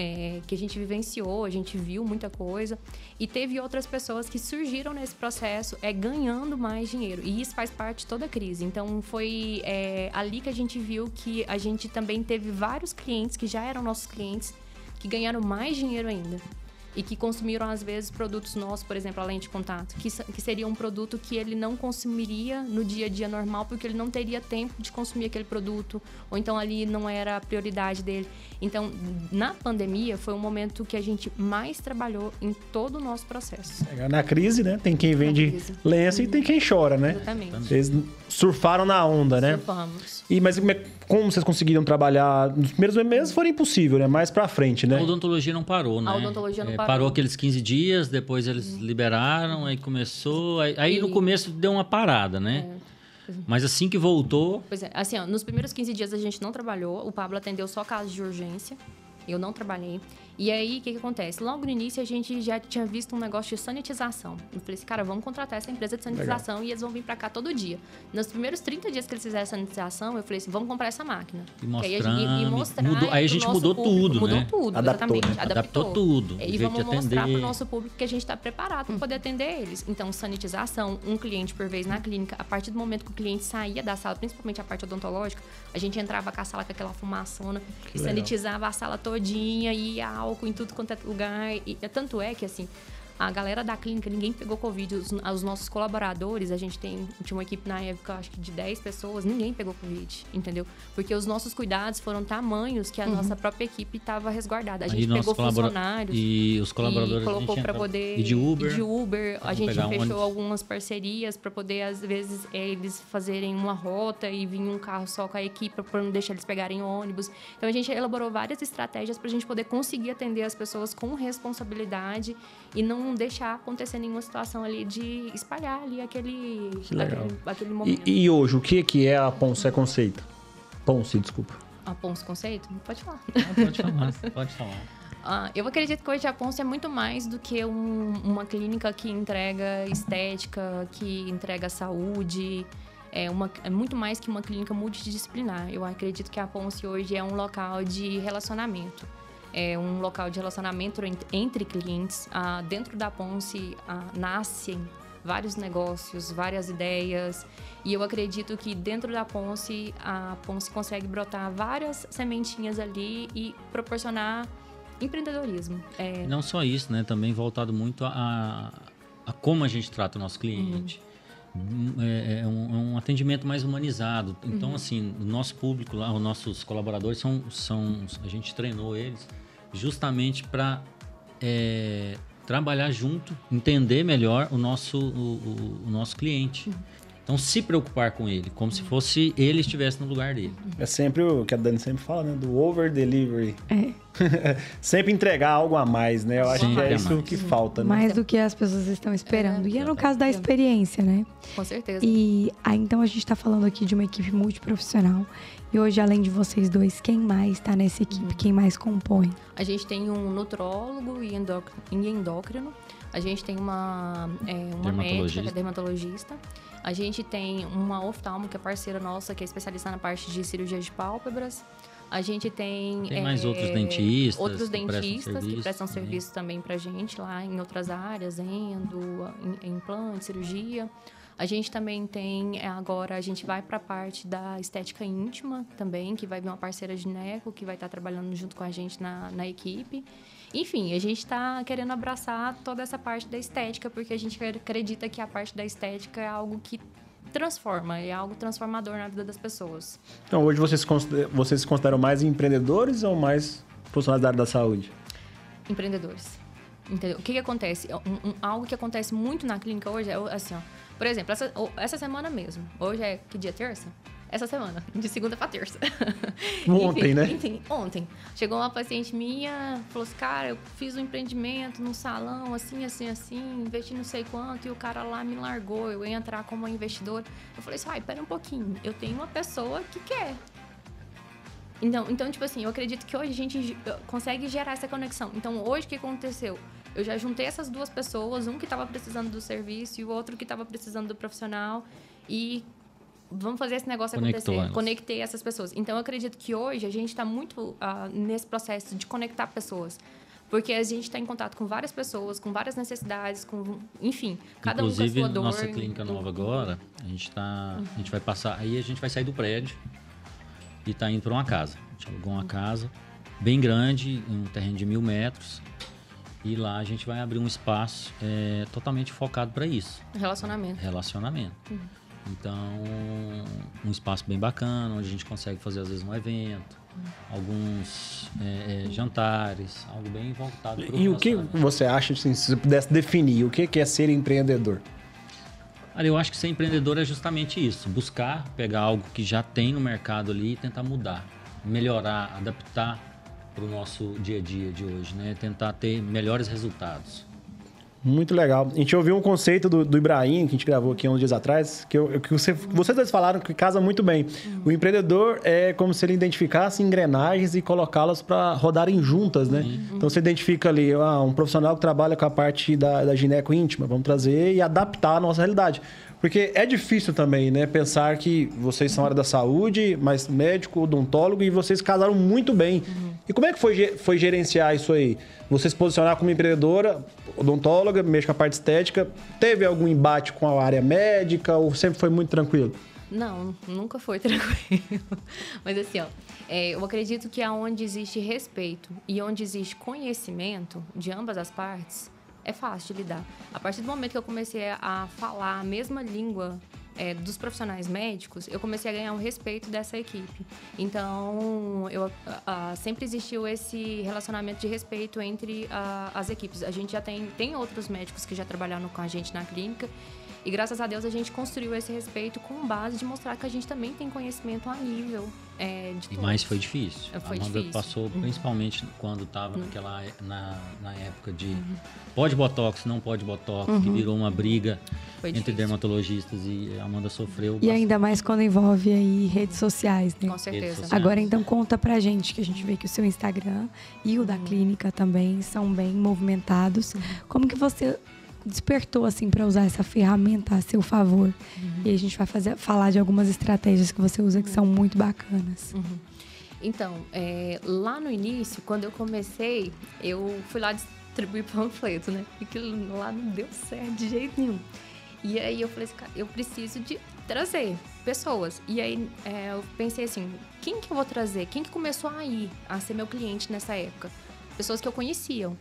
é, que a gente vivenciou, a gente viu muita coisa. E teve outras pessoas que surgiram nesse processo é, ganhando mais dinheiro. E isso faz parte de toda a crise. Então, foi é, ali que a gente viu que a gente também teve vários clientes que já eram nossos clientes, que ganharam mais dinheiro ainda. E que consumiram, às vezes, produtos nossos, por exemplo, a lente de contato, que, que seria um produto que ele não consumiria no dia a dia normal, porque ele não teria tempo de consumir aquele produto, ou então ali não era a prioridade dele. Então, na pandemia, foi um momento que a gente mais trabalhou em todo o nosso processo. Na crise, né? Tem quem vende lenço e tem quem chora, né? Exatamente. Vocês surfaram na onda, né? Surfamos. E, mas como, é- vocês conseguiram trabalhar? Nos primeiros meses foi impossível, né? Mais pra frente, né? A odontologia não parou, né? A odontologia não É, parou. Uhum. aqueles 15 dias, depois eles liberaram, aí começou. Aí, aí no E- começo deu uma parada, né? Mas assim que voltou, Pois é, assim, ó, nos primeiros 15 dias a gente não trabalhou, o Pablo atendeu só casos de urgência, eu não trabalhei. E aí, o que, que acontece? Logo no início, a gente já tinha visto um negócio de sanitização. Eu falei assim, cara, vamos contratar essa empresa de sanitização e eles vão vir pra cá todo dia. Nos primeiros 30 dias que eles fizeram a sanitização, eu falei assim, vamos comprar essa máquina. E aí a mostrar, e mudou- aí a gente mudou público. tudo, Mudou né? tudo, Adaptou, exatamente. né? Adaptou tudo, o E vamos mostrar atender. pro nosso público que a gente está preparado para poder atender eles. Então, sanitização, um cliente por vez na clínica. A partir do momento que o cliente saía da sala, principalmente a parte odontológica, a gente entrava com a sala com aquela fumaçona, Que legal. sanitizava a sala todinha, ia álcool em tudo quanto é lugar. E, tanto é que, assim, a galera da clínica, ninguém pegou Covid. Os, os nossos colaboradores, a gente tem, tinha uma equipe na época, acho que de 10 pessoas, ninguém pegou Covid, entendeu? Porque os nossos cuidados foram tamanhos que a nossa própria equipe estava resguardada. A aí gente nossos pegou funcionários E os colaboradores e a gente colocou para poder E de Uber. e de Uber. a gente fechou algumas parcerias para poder às vezes eles fazerem uma rota e vir um carro só com a equipe para não deixar eles pegarem ônibus. Então a gente elaborou várias estratégias para a gente poder conseguir atender as pessoas com responsabilidade e não deixar acontecer nenhuma situação ali de espalhar ali aquele aquele, aquele momento. E, e hoje, o que, que é a Ponce Conceito? Ponce, desculpa. A Pons Conceito? Pode falar. Ah, pode falar, pode falar. Ah, eu acredito que hoje a Ponce é muito mais do que um- uma clínica que entrega estética, que entrega saúde. É, uma, é muito mais que uma clínica multidisciplinar. Eu acredito que a Ponce hoje é um local de relacionamento. É um local de relacionamento ent- entre clientes. Ah, dentro da Ponce ah, nascem vários negócios, várias ideias. E eu acredito que dentro da Ponce, a Ponce consegue brotar várias sementinhas ali e proporcionar empreendedorismo. É, Não só isso, né? Também voltado muito a, a, como a gente trata o nosso cliente. Hum, É, é um, é um atendimento mais humanizado. Então, assim, o nosso público lá, os nossos colaboradores são, são a gente treinou eles justamente para trabalhar junto, entender melhor o nosso, o, o- o nosso cliente. Então, se preocupar com ele, como se fosse ele estivesse no lugar dele. É sempre o que a Dani sempre fala, né? Do over delivery. É. sempre entregar algo a mais, né? Eu acho Sim, que é é isso mais. que falta, né? Mais do que as pessoas estão esperando. E é no caso da experiência, né? com certeza. E aí, então, a gente está falando aqui de uma equipe multiprofissional. E hoje, além de vocês dois, quem mais está nessa equipe? Quem mais compõe? A gente tem um nutrólogo e endócrino. E endócrino. A gente tem uma, é, uma médica, Dermatologista. que é dermatologista. A gente tem uma oftalmo, que é parceira nossa, que é especialista na parte de cirurgia de pálpebras. A gente tem... Tem mais é, outros dentistas Outros que prestam dentistas que serviço prestam também. serviço também pra gente lá em outras áreas, endo, im- implante, cirurgia. A gente também tem, é, agora a gente vai para a parte da estética íntima também, que vai vir uma parceira de Neco, que vai estar trabalhando junto com a gente na, na equipe. Enfim, a gente está querendo abraçar toda essa parte da estética, porque a gente acredita que a parte da estética é algo que transforma, é algo transformador na vida das pessoas. Então, hoje vocês, vocês se consideram mais empreendedores ou mais profissionais da área da saúde? empreendedores. Entendeu? O que, que acontece? Um- um- algo que acontece muito na clínica hoje é assim, ó. Por exemplo, essa, essa semana mesmo. Hoje é que dia? Terça? Essa semana, de segunda pra terça. Ontem, Enfim, né? Enfim, ontem. Chegou uma paciente minha, falou assim, cara, eu fiz um empreendimento num salão, assim, assim, assim, investi não sei quanto, e o cara lá me largou, eu ia entrar como uma investidora. Eu falei assim, ai, pera um pouquinho, eu tenho uma pessoa que quer. Então, então, tipo assim, eu acredito que hoje a gente ge- consegue gerar essa conexão. Então, hoje o que aconteceu? Eu já juntei essas duas pessoas, um que estava precisando do serviço e o outro que estava precisando do profissional. E vamos fazer esse negócio Conectou acontecer. elas. Conectei essas pessoas. Então, eu acredito que hoje a gente está muito ah, nesse processo de conectar pessoas. Porque a gente está em contato com várias pessoas, com várias necessidades, com... Enfim, cada Inclusive, um com a sua dor. nossa clínica nova agora, a gente tá, a gente vai passar, aí a gente vai sair do prédio e tá indo para uma casa. A gente alugou uma casa bem grande, um terreno de mil metros E lá a gente vai abrir um espaço é, totalmente focado para isso. Relacionamento. Relacionamento. Então, um espaço bem bacana, onde a gente consegue fazer às vezes um evento, alguns é, é, jantares, algo bem voltado para E o que você acha, assim, se você pudesse definir, o que que é ser empreendedor? Olha, eu acho que ser empreendedor é justamente isso: buscar pegar algo que já tem no mercado ali e tentar mudar, melhorar, adaptar para o nosso dia a dia de hoje, né? Tentar ter melhores resultados. Muito legal. A gente ouviu um conceito do, do Ibrahim, que a gente gravou aqui uns dias atrás, que, eu, que você, vocês dois falaram que casa muito bem. O empreendedor é como se ele identificasse engrenagens e colocá-las para rodarem juntas, né? Então você identifica ali ah, um profissional que trabalha com a parte da, da gineco íntima, vamos trazer e adaptar à nossa realidade. Porque é difícil também, né? Pensar que vocês são área da saúde, mas médico, odontólogo, e vocês casaram muito bem. E como é que foi, foi gerenciar isso aí? Você se posicionar como empreendedora, odontóloga, mexe com a parte estética. Teve algum embate com a área médica ou sempre foi muito tranquilo? Não, nunca foi tranquilo. Mas assim, ó, é, eu acredito que aonde existe respeito e onde existe conhecimento de ambas as partes, é fácil de lidar. A partir do momento que eu comecei a falar a mesma língua é, dos profissionais médicos, eu comecei a ganhar o respeito dessa equipe. Então, eu, ah, sempre existiu esse relacionamento de respeito entre ah, as equipes. A gente já tem, tem outros médicos que já trabalharam com a gente na clínica e graças a Deus a gente construiu esse respeito com base de mostrar que a gente também tem conhecimento a nível é, de E todos. mais foi difícil. Foi a Amanda difícil. passou Uhum. principalmente quando estava naquela é- na, na época de pode botox, não pode botox, Uhum. que virou uma briga Foi entre difícil. dermatologistas e a Amanda sofreu. E bastante. ainda mais quando envolve aí redes sociais, né? Com certeza. sociais. Agora então conta pra gente que a gente vê que o seu Instagram e o da Uhum. clínica também são bem movimentados. Como que você despertou assim para usar essa ferramenta a seu favor? Uhum. E a gente vai fazer falar de algumas estratégias que você usa que são muito bacanas. Então, é, lá no início, quando eu comecei, eu fui lá distribuir panfleto, né? E aquilo lá não deu certo de jeito nenhum. E aí eu falei assim, cara, eu preciso de trazer pessoas. E aí é, eu pensei assim, quem que eu vou trazer? Quem que começou a ir a ser meu cliente nessa época? Pessoas que eu conheciam.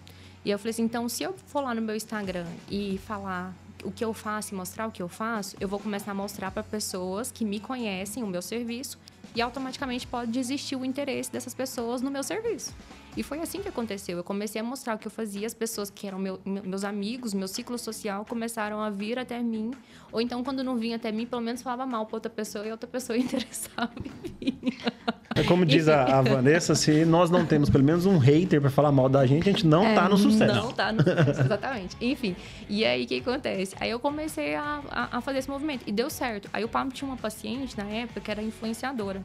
E eu falei assim, então se eu for lá no meu Instagram e falar o que eu faço e mostrar o que eu faço, eu vou começar a mostrar para pessoas que me conhecem o meu serviço e automaticamente pode desistir o interesse dessas pessoas no meu serviço. E foi assim que aconteceu. Eu comecei a mostrar o que eu fazia, as pessoas que eram meu- me- meus amigos, meu ciclo social, começaram a vir até mim. Ou então, quando não vinha até mim, pelo menos falava mal para outra pessoa e outra pessoa interessava em mim. É como diz a, a Vanessa, se nós não temos pelo menos um hater para falar mal da gente, a gente não tá no sucesso. Não tá no sucesso, exatamente. Enfim, e aí o que acontece? Aí eu comecei a, a, a fazer esse movimento e deu certo. Aí o Pablo tinha uma paciente na época que era influenciadora.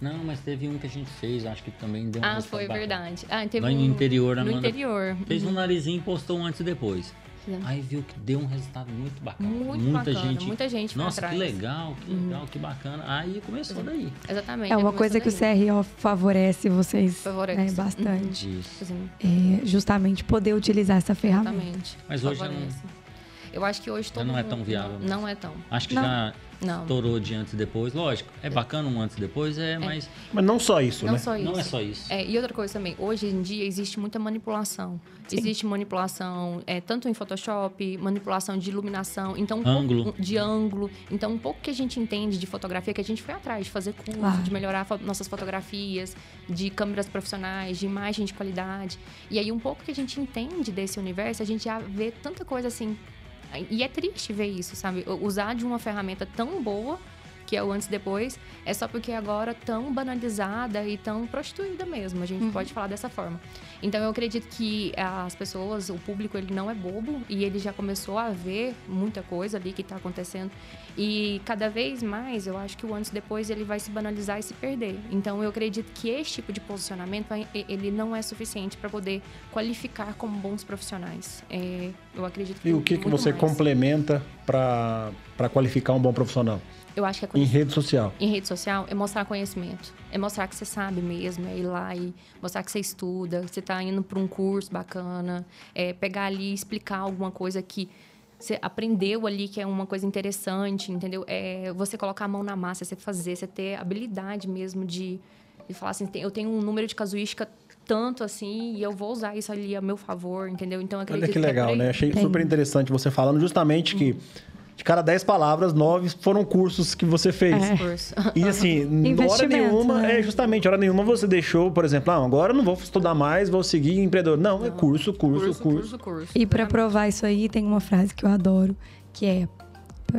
Não, mas teve um que a gente fez, acho que também deu um Ah, foi bacana. verdade. Ah, teve Lá no um- interior, a No Amanda interior. Fez um narizinho e postou um antes e depois. Fizemos. Aí viu que deu um resultado muito bacana. Muito muita bacana, gente. muita gente Nossa, que atrás. legal, que legal, que bacana. Aí começou daí. Exatamente. É uma coisa que o daí. CRO favorece vocês Favorece. né, bastante. Isso. Assim, É, justamente poder utilizar essa ferramenta. Exatamente. Mas hoje não- Favorece. Eu acho que hoje todo não é mundo- tão viável Não, não é tão. Acho que Não. já Não. estourou de antes e depois. Lógico, é bacana um antes e depois, é, mas Mas não só isso, Não né? só isso. não é só isso. É, e outra coisa também, hoje em dia existe muita manipulação. Existe manipulação é, tanto em Photoshop, manipulação de iluminação, então um Ângulo. pouco de ângulo. Então um pouco que a gente entende de fotografia, que a gente foi atrás de fazer curso, Claro. de melhorar fo- nossas fotografias, de câmeras profissionais, de imagem de qualidade. E aí um pouco que a gente entende desse universo, a gente já vê tanta coisa assim. E é triste ver isso, sabe? Usar de uma ferramenta tão boa que é o antes e depois, é só porque agora é tão banalizada e tão prostituída mesmo, a gente pode falar dessa forma. Então eu acredito que as pessoas, o público, ele não é bobo e ele já começou a ver muita coisa ali que está acontecendo. E cada vez mais eu acho que o antes e depois ele vai se banalizar e se perder. Então eu acredito que esse tipo de posicionamento ele não é suficiente para poder qualificar como bons profissionais. É, eu acredito que E o que, que você mais. complementa para qualificar um bom profissional? Eu acho que é Em rede social. em rede social é mostrar conhecimento. É mostrar que você sabe mesmo, é ir lá e mostrar que você estuda, que você está indo para um curso bacana, é pegar ali e explicar alguma coisa que você aprendeu ali que é uma coisa interessante, entendeu? É você colocar a mão na massa, você fazer, você ter habilidade mesmo de, de falar assim, "Tem- eu tenho um número de casuística tanto assim e eu vou usar isso ali a meu favor, entendeu? Então eu acredito Olha que é legal, por aí. né? Achei Tem. super interessante você falando justamente que de cada 10 palavras, 9 foram cursos que você fez. É. Curso. E assim, hora nenhuma, né? é justamente, hora nenhuma você deixou, por exemplo, ah, agora eu não vou estudar mais, vou seguir empreendedor. Não, é curso, curso, curso. curso, curso, curso. E para provar isso aí, tem uma frase que eu adoro, que é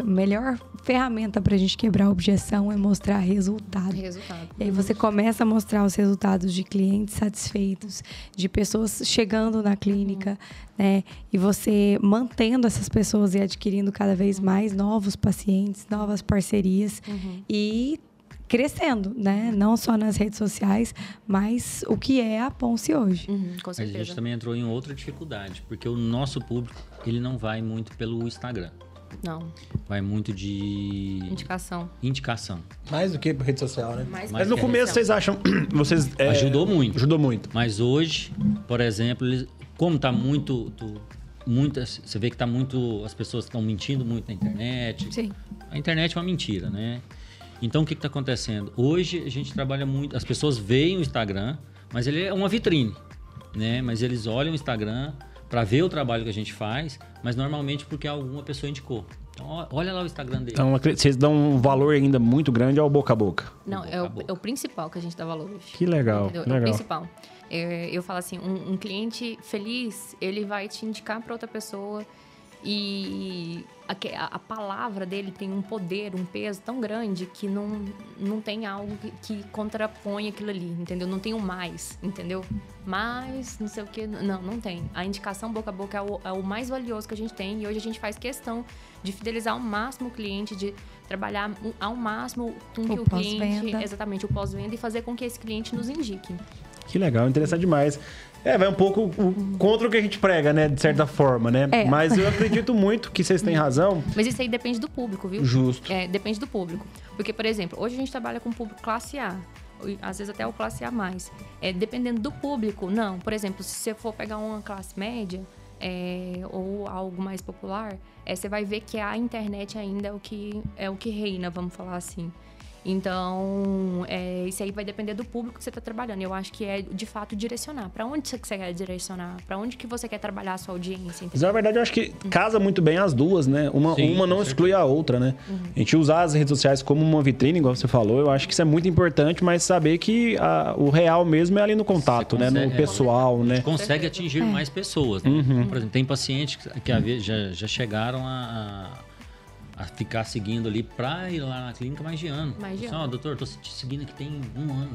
melhor ferramenta pra gente quebrar a objeção é mostrar resultado. Resultado. E aí você começa a mostrar os resultados de clientes satisfeitos, de pessoas chegando na clínica, né? E você mantendo essas pessoas e adquirindo cada vez mais novos pacientes, novas parcerias e crescendo, né? Não só nas redes sociais, mas o que é a Ponce hoje. Uhum, com Mas a gente certeza. também entrou em outra dificuldade, porque o nosso público, ele não vai muito pelo Instagram. Não, Vai muito de indicação. indicação. Mais do que rede social, né? Mais Mas no começo vocês acham. Vocês, é, Ajudou muito. Ajudou muito. Mas hoje, por exemplo, eles- como tá muito, tu- muitas, você vê que tá muito, as pessoas estão mentindo muito na internet. Sim. A internet é uma mentira, né? Então o que está acontecendo? Hoje a gente trabalha muito, as pessoas veem o Instagram, mas ele é uma vitrine, né? Mas eles olham o Instagram para ver o trabalho que a gente faz, mas normalmente porque alguma pessoa indicou. Então olha lá o Instagram dele. Então, vocês dão um valor ainda muito grande ao boca a boca. Não, boca é o, boca. é o principal que a gente dá valor hoje. Que legal, Entendeu? que É o legal. principal. É, eu falo assim, um, um cliente feliz, ele vai te indicar para outra pessoa e a, a- palavra dele tem um poder, um peso tão grande que não, não tem algo que, que contrapõe aquilo ali, entendeu? Não tem o mais, entendeu? Mais, não sei o que, não, não tem. A indicação boca a boca é o, é o mais valioso que a gente tem e hoje a gente faz questão de fidelizar ao máximo o cliente, de trabalhar ao máximo com que O o cliente, exatamente, o pós-venda e fazer com que esse cliente nos indique. Que legal, interessante demais. É, vai um pouco contra o que a gente prega, né? De certa forma, né? É. Mas eu acredito muito que vocês têm razão. Mas isso aí depende do público, viu? Justo. É, depende do público. Porque, por exemplo, hoje a gente trabalha com público classe A. Às vezes até o classe A+. É, dependendo do público, não. Por exemplo, se você for pegar uma classe média é, ou algo mais popular, é, você vai ver que a internet ainda é o que, é o que reina, vamos falar assim. Então, é, isso aí vai depender do público que você está trabalhando. Eu acho que é, de fato, direcionar. Para onde você quer direcionar? Para onde que você quer trabalhar a sua audiência? Mas na verdade eu acho que casa muito bem as duas, né? Uma, Sim, uma não exclui a outra, né? A gente usar as redes sociais como uma vitrine, igual você falou, eu acho que isso é muito importante, mas saber que a- o real mesmo é ali no contato, Você né? No consegue- pessoal, né? consegue atingir mais pessoas. Né? Por exemplo, tem pacientes que, que já, já chegaram a, a, ficar seguindo ali pra ir lá na clínica mais de ano. Mais de Assim, ano. Ó, doutor, tô te seguindo aqui tem um ano.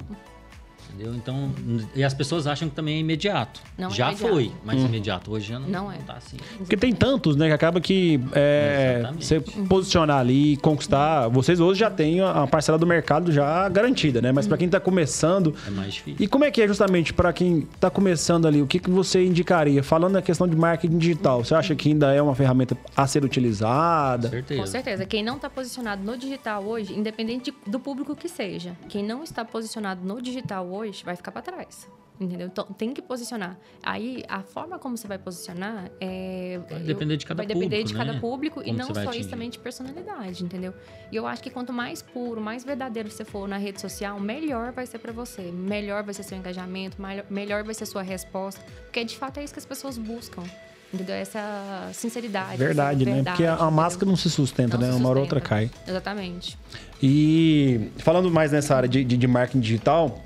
Entendeu? Então, e as pessoas acham que também é imediato. Não é já imediato. foi, mas imediato. Hoje já não, Não é. tá assim. Porque tem tantos, né? Que acaba que é, você posicionar ali, conquistar. Vocês hoje já têm a parcela do mercado já garantida, né? Mas pra quem tá começando. É mais difícil. E como é que é justamente pra quem tá começando ali? O que, que você indicaria? Falando na questão de marketing digital, você acha que ainda é uma ferramenta a ser utilizada? certeza. Com certeza. Quem não está posicionado no digital hoje, independente de- do público que seja, quem não está posicionado no digital hoje vai ficar para trás. Entendeu? Então tem que posicionar. Aí a forma como você vai posicionar é. Vai depender de cada vai depender público, de cada né? público e Como não você vai só atingir. isso também de personalidade, entendeu? E eu acho que quanto mais puro, mais verdadeiro você for na rede social, melhor vai ser para você. Melhor vai ser seu engajamento, melhor vai ser sua resposta. Porque de fato é isso que as pessoas buscam. Entendeu? Essa sinceridade. Verdade, né? verdade, Porque a, a máscara não se sustenta, Não né? se Uma hora ou outra sustenta. cai. Exatamente. E falando mais nessa área de, de, de marketing digital,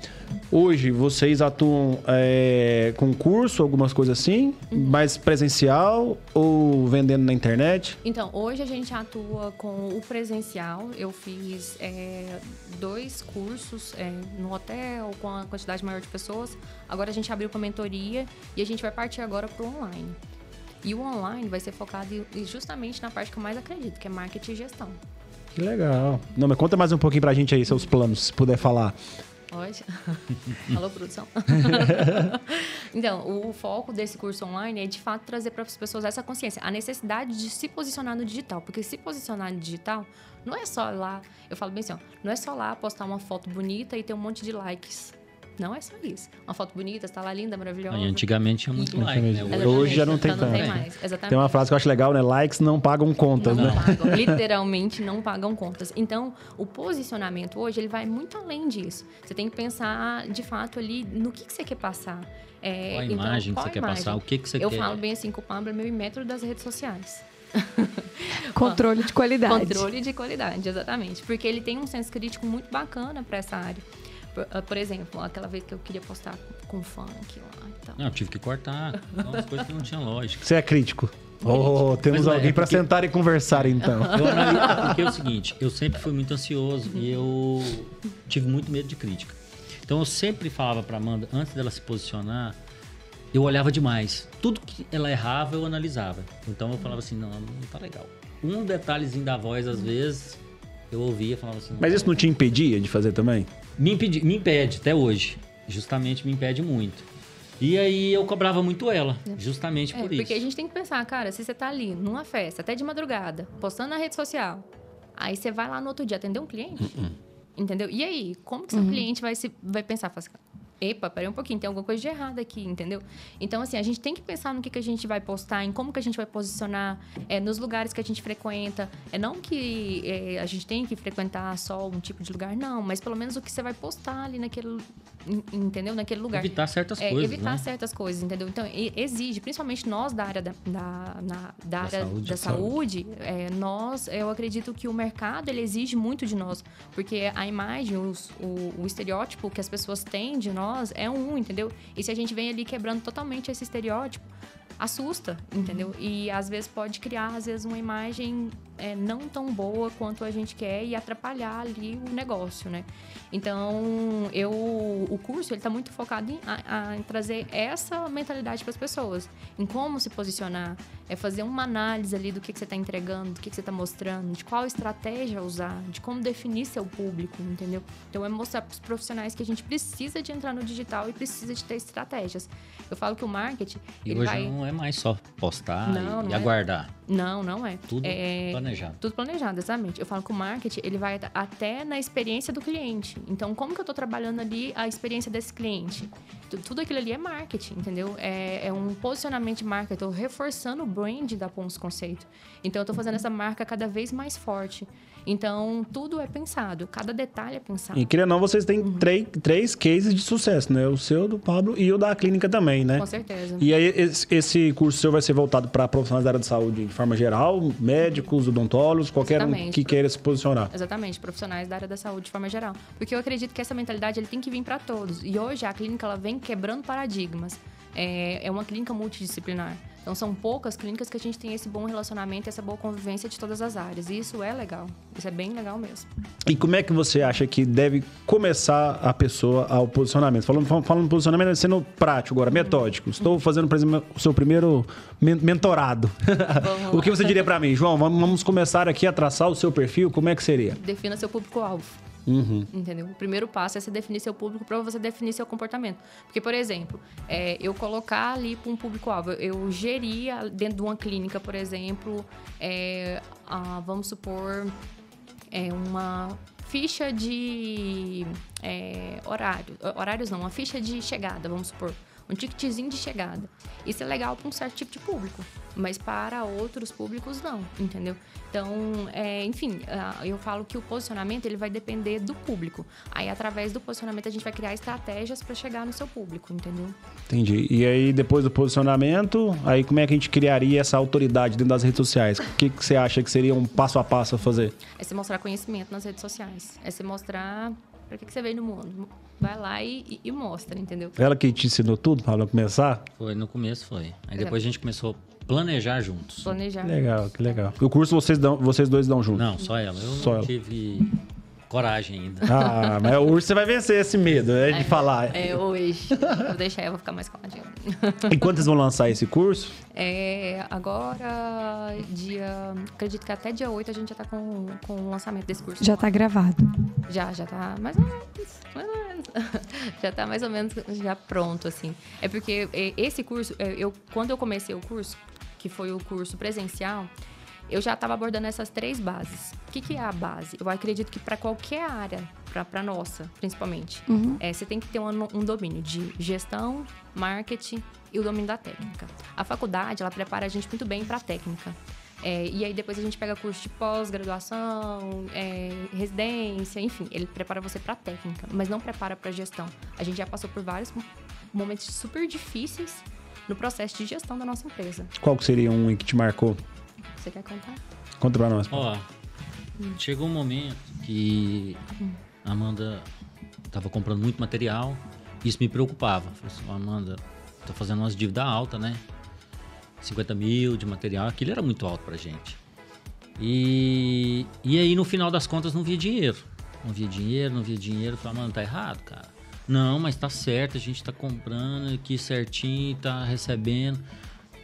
hoje vocês atuam é, com curso, algumas coisas assim, mais presencial ou vendendo na internet? Então, hoje a gente atua com o presencial. Eu fiz é, dois cursos é, no hotel com a quantidade maior de pessoas. Agora a gente abriu para mentoria e a gente vai partir agora para o online. E o online vai ser focado justamente na parte que eu mais acredito, que é marketing e gestão. Que legal. Não, mas conta mais um pouquinho pra gente aí, seus planos, se puder falar. Pode? Alô, produção? então, o foco desse curso online é, de fato, trazer para as pessoas essa consciência, a necessidade de se posicionar no digital. Porque se posicionar no digital não é só lá, eu falo bem assim, ó, não é só lá postar uma foto bonita e ter um monte de likes. Não é só isso. Uma foto bonita, está lá linda, maravilhosa. Aí, antigamente tinha muito like, né? Exatamente. Hoje já não tem não tem tanto. mais. Exatamente. Tem uma frase que eu acho legal, né? Likes não pagam contas, não né? pagam, literalmente não pagam contas. Então, o posicionamento hoje ele vai muito além disso. Você tem que pensar de fato ali no que, que você quer passar. É, Qual a então, imagem que qual você a quer imagem? passar? O que, que você Eu quer? falo bem assim que o Pablo é meu metro das redes sociais. Controle de qualidade. Controle de qualidade, exatamente. Porque ele tem um senso crítico muito bacana para essa área. Por, ah, por exemplo, aquela vez que eu queria postar com funk lá e tal. Não, eu tive que cortar. Umas coisas que não tinham lógica. Você é crítico. Oh, temos é, alguém pra porque- sentar e conversar, então. Eu analiso, porque é o seguinte, eu sempre fui muito ansioso e eu tive muito medo de crítica. Então eu sempre falava pra Amanda, antes dela se posicionar, eu olhava demais. Tudo que ela errava, eu analisava. Então eu falava assim, não, não tá legal. Um detalhezinho da voz, às vezes, eu ouvia e falava assim... Mas isso não te impedia de fazer também? Me, impedi- me impede até hoje. Justamente me impede muito. E aí eu cobrava muito ela, justamente É, por isso. porque a gente tem que pensar, cara, se você tá ali numa festa, até de madrugada, postando na rede social, aí você vai lá no outro dia atender um cliente, Uh-uh. entendeu? E aí, como que seu cliente vai, se, vai pensar? Fala assim, Epa, peraí um pouquinho, tem alguma coisa de errado aqui, entendeu? Então, assim, a gente tem que pensar no que, que a gente vai postar, em como que a gente vai posicionar, é, nos lugares que a gente frequenta. É não que é, a gente tem que frequentar só um tipo de lugar, não, mas pelo menos o que você vai postar ali naquele, entendeu? Naquele lugar. Evitar certas É, coisas, evitar né? certas coisas, entendeu? Então, exige, principalmente nós da área da, da, na- da área saúde. da saúde, é, nós, eu acredito que o mercado, ele exige muito de nós. Porque a imagem, os- o, o estereótipo que as pessoas têm de nós é um, entendeu? E se a gente vem ali quebrando totalmente esse estereótipo, assusta, entendeu? E às vezes pode criar, às vezes, uma imagem é, não tão boa quanto a gente quer e atrapalhar ali o negócio, né? Então, eu, o curso ele está muito focado em, a- a- em trazer essa mentalidade para as pessoas, em como se posicionar, é fazer uma análise ali do que, que você está entregando, do que, que você está mostrando, de qual estratégia usar, de como definir seu público, entendeu? Então, é mostrar para os profissionais que a gente precisa de entrar no digital e precisa de ter estratégias. Eu falo que o marketing E ele hoje vai não é mais só postar Não, e, não e é. aguardar. não, não é. Tudo é, planejado. tudo planejado, exatamente. Eu falo que o marketing, ele vai at- até na experiência do cliente. Então, como que eu estou trabalhando ali a experiência desse cliente? Tu- Tudo aquilo ali é marketing, entendeu? É, é um posicionamento de marca. Eu estou reforçando o brand da Pons Conceito. Então, eu estou fazendo essa marca cada vez mais forte. Então, tudo é pensado. Cada detalhe é pensado. E queria não, vocês têm Uhum. três, três cases de sucesso, né? O seu, do Pablo e o da clínica também, né? Com certeza. E aí, esse, curso seu vai ser voltado para profissionais da área de saúde de forma geral, médicos, odontólogos, qualquer um Exatamente. que queira se posicionar. Exatamente, profissionais da área da saúde de forma geral. Porque eu acredito que essa mentalidade ele tem que vir para todos. E hoje a clínica ela vem quebrando paradigmas. É, é uma clínica multidisciplinar. Então são poucas clínicas que a gente tem esse bom relacionamento, essa boa convivência de todas as áreas. E isso é legal. Isso é bem legal mesmo. E como é que você acha que deve começar a pessoa ao posicionamento? Falando, fal- falando posicionamento, sendo prático agora, metódico. Estou fazendo, por exemplo, o seu primeiro men- mentorado. o que você diria para mim? João, vamos começar aqui a traçar o seu perfil, como é que seria? Defina seu público-alvo. Uhum. Entendeu? O primeiro passo é você definir seu público para você definir seu comportamento. Porque, por exemplo, é, eu colocar ali para um público-alvo, eu geria dentro de uma clínica, por exemplo, é, ah, vamos supor, é uma ficha de é, horário, horários não, uma ficha de chegada, vamos supor, um ticketzinho de chegada. Isso é legal para um certo tipo de público, mas para outros públicos não, entendeu? Então, é, enfim, eu falo que o posicionamento ele vai depender do público. Aí, através do posicionamento, a gente vai criar estratégias para chegar no seu público, entendeu? Entendi. E aí, depois do posicionamento, aí como é que a gente criaria essa autoridade dentro das redes sociais? O que, que você acha que seria um passo a passo a fazer? É você mostrar conhecimento nas redes sociais. É você mostrar para que, que você veio no mundo. Vai lá e, e- e mostra, entendeu? Ela que te ensinou tudo, Pablo, a começar? Foi, no começo foi. Aí depois a gente começou a planejar juntos. Planejar. Legal, que legal. O curso vocês, dão, vocês dois dão junto? Não, só ela. Eu Só não ela. tive coragem ainda. Ah, mas o urso você vai vencer esse medo, é de falar. É, hoje. Vou deixar ela ficar mais caladinha. E quando vocês vão lançar esse curso? É, agora, dia. Acredito que até dia 8 a gente já tá com, com o lançamento desse curso. Já tá gravado. Já, já tá mais ou menos. Mais ou menos. já tá mais ou menos já pronto, assim. É porque é, esse curso, é, eu, quando eu comecei o curso, que foi o curso presencial, eu já estava abordando essas três bases. O que, que é a base? Eu acredito que para qualquer área, para nossa, principalmente, Uhum. é, você tem que ter um, um domínio de gestão, marketing e o domínio da técnica. A faculdade, ela prepara a gente muito bem para a técnica. É, e aí depois a gente pega curso de pós-graduação, é, residência, enfim, ele prepara você para técnica, mas não prepara para gestão. A gente já passou por vários mo- momentos super difíceis no processo de gestão da nossa empresa. Qual que seria um que te marcou? Você quer contar? Conta pra nós. Ó, chegou um momento que a Amanda tava comprando muito material. Isso me preocupava. Falei assim, "Ó, Amanda, tá fazendo umas dívidas altas, né? 50 mil de material. Aquilo era muito alto pra gente. E, e aí, no final das contas, não via dinheiro. Não via dinheiro, não via dinheiro. Eu falei, Amanda, tá errado, cara. Não, mas tá certo, a gente tá comprando aqui certinho, tá recebendo.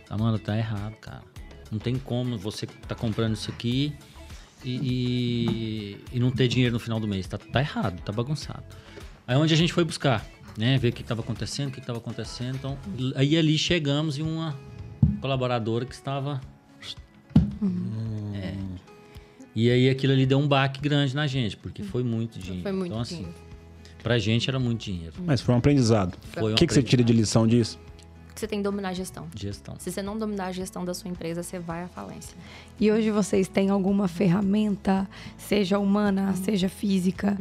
Amanda, tá errado, cara. Não tem como você tá comprando isso aqui e, e, e não ter dinheiro no final do mês. Tá, tá errado, tá bagunçado. Aí onde a gente foi buscar, né? Ver o que estava acontecendo, o que estava acontecendo. Então, aí ali chegamos em uma colaboradora que estava. É. E aí aquilo ali deu um baque grande na gente, porque foi muito dinheiro. Foi muito então, assim, dinheiro. pra gente era muito dinheiro. Mas foi um aprendizado. Foi O um que, que você tira de lição disso? Você tem que dominar a gestão. Gestão. Se você não dominar a gestão da sua empresa, você vai à falência. E hoje vocês têm alguma ferramenta, seja humana, seja física,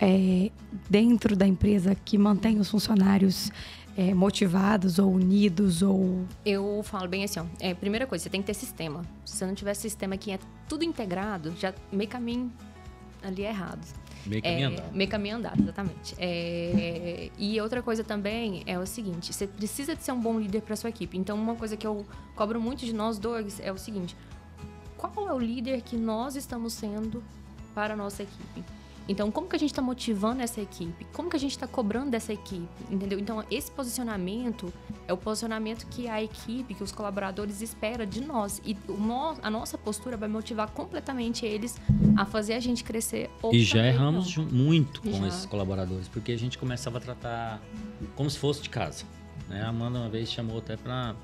é, dentro da empresa que mantém os funcionários é, motivados ou unidos ou Eu falo bem assim, ó. É, primeira coisa, você tem que ter sistema. Se você não tiver sistema que é tudo integrado, já meio caminho ali é errado. Meio É, caminho andado. meio caminho andado, exatamente. É, e outra coisa também é o seguinte: você precisa de ser um bom líder para sua equipe. Então, uma coisa que eu cobro muito de nós dois é o seguinte: qual é o líder que nós estamos sendo para a nossa equipe? Então, como que a gente está motivando essa equipe? Como que a gente está cobrando dessa equipe? Entendeu? Então, esse posicionamento é o posicionamento que a equipe, que os colaboradores esperam de nós. E no- a nossa postura vai motivar completamente eles a fazer a gente crescer. ou E já erramos não. muito com Já. esses colaboradores, porque a gente começava a tratar como se fosse de casa. Né? A Amanda uma vez chamou até para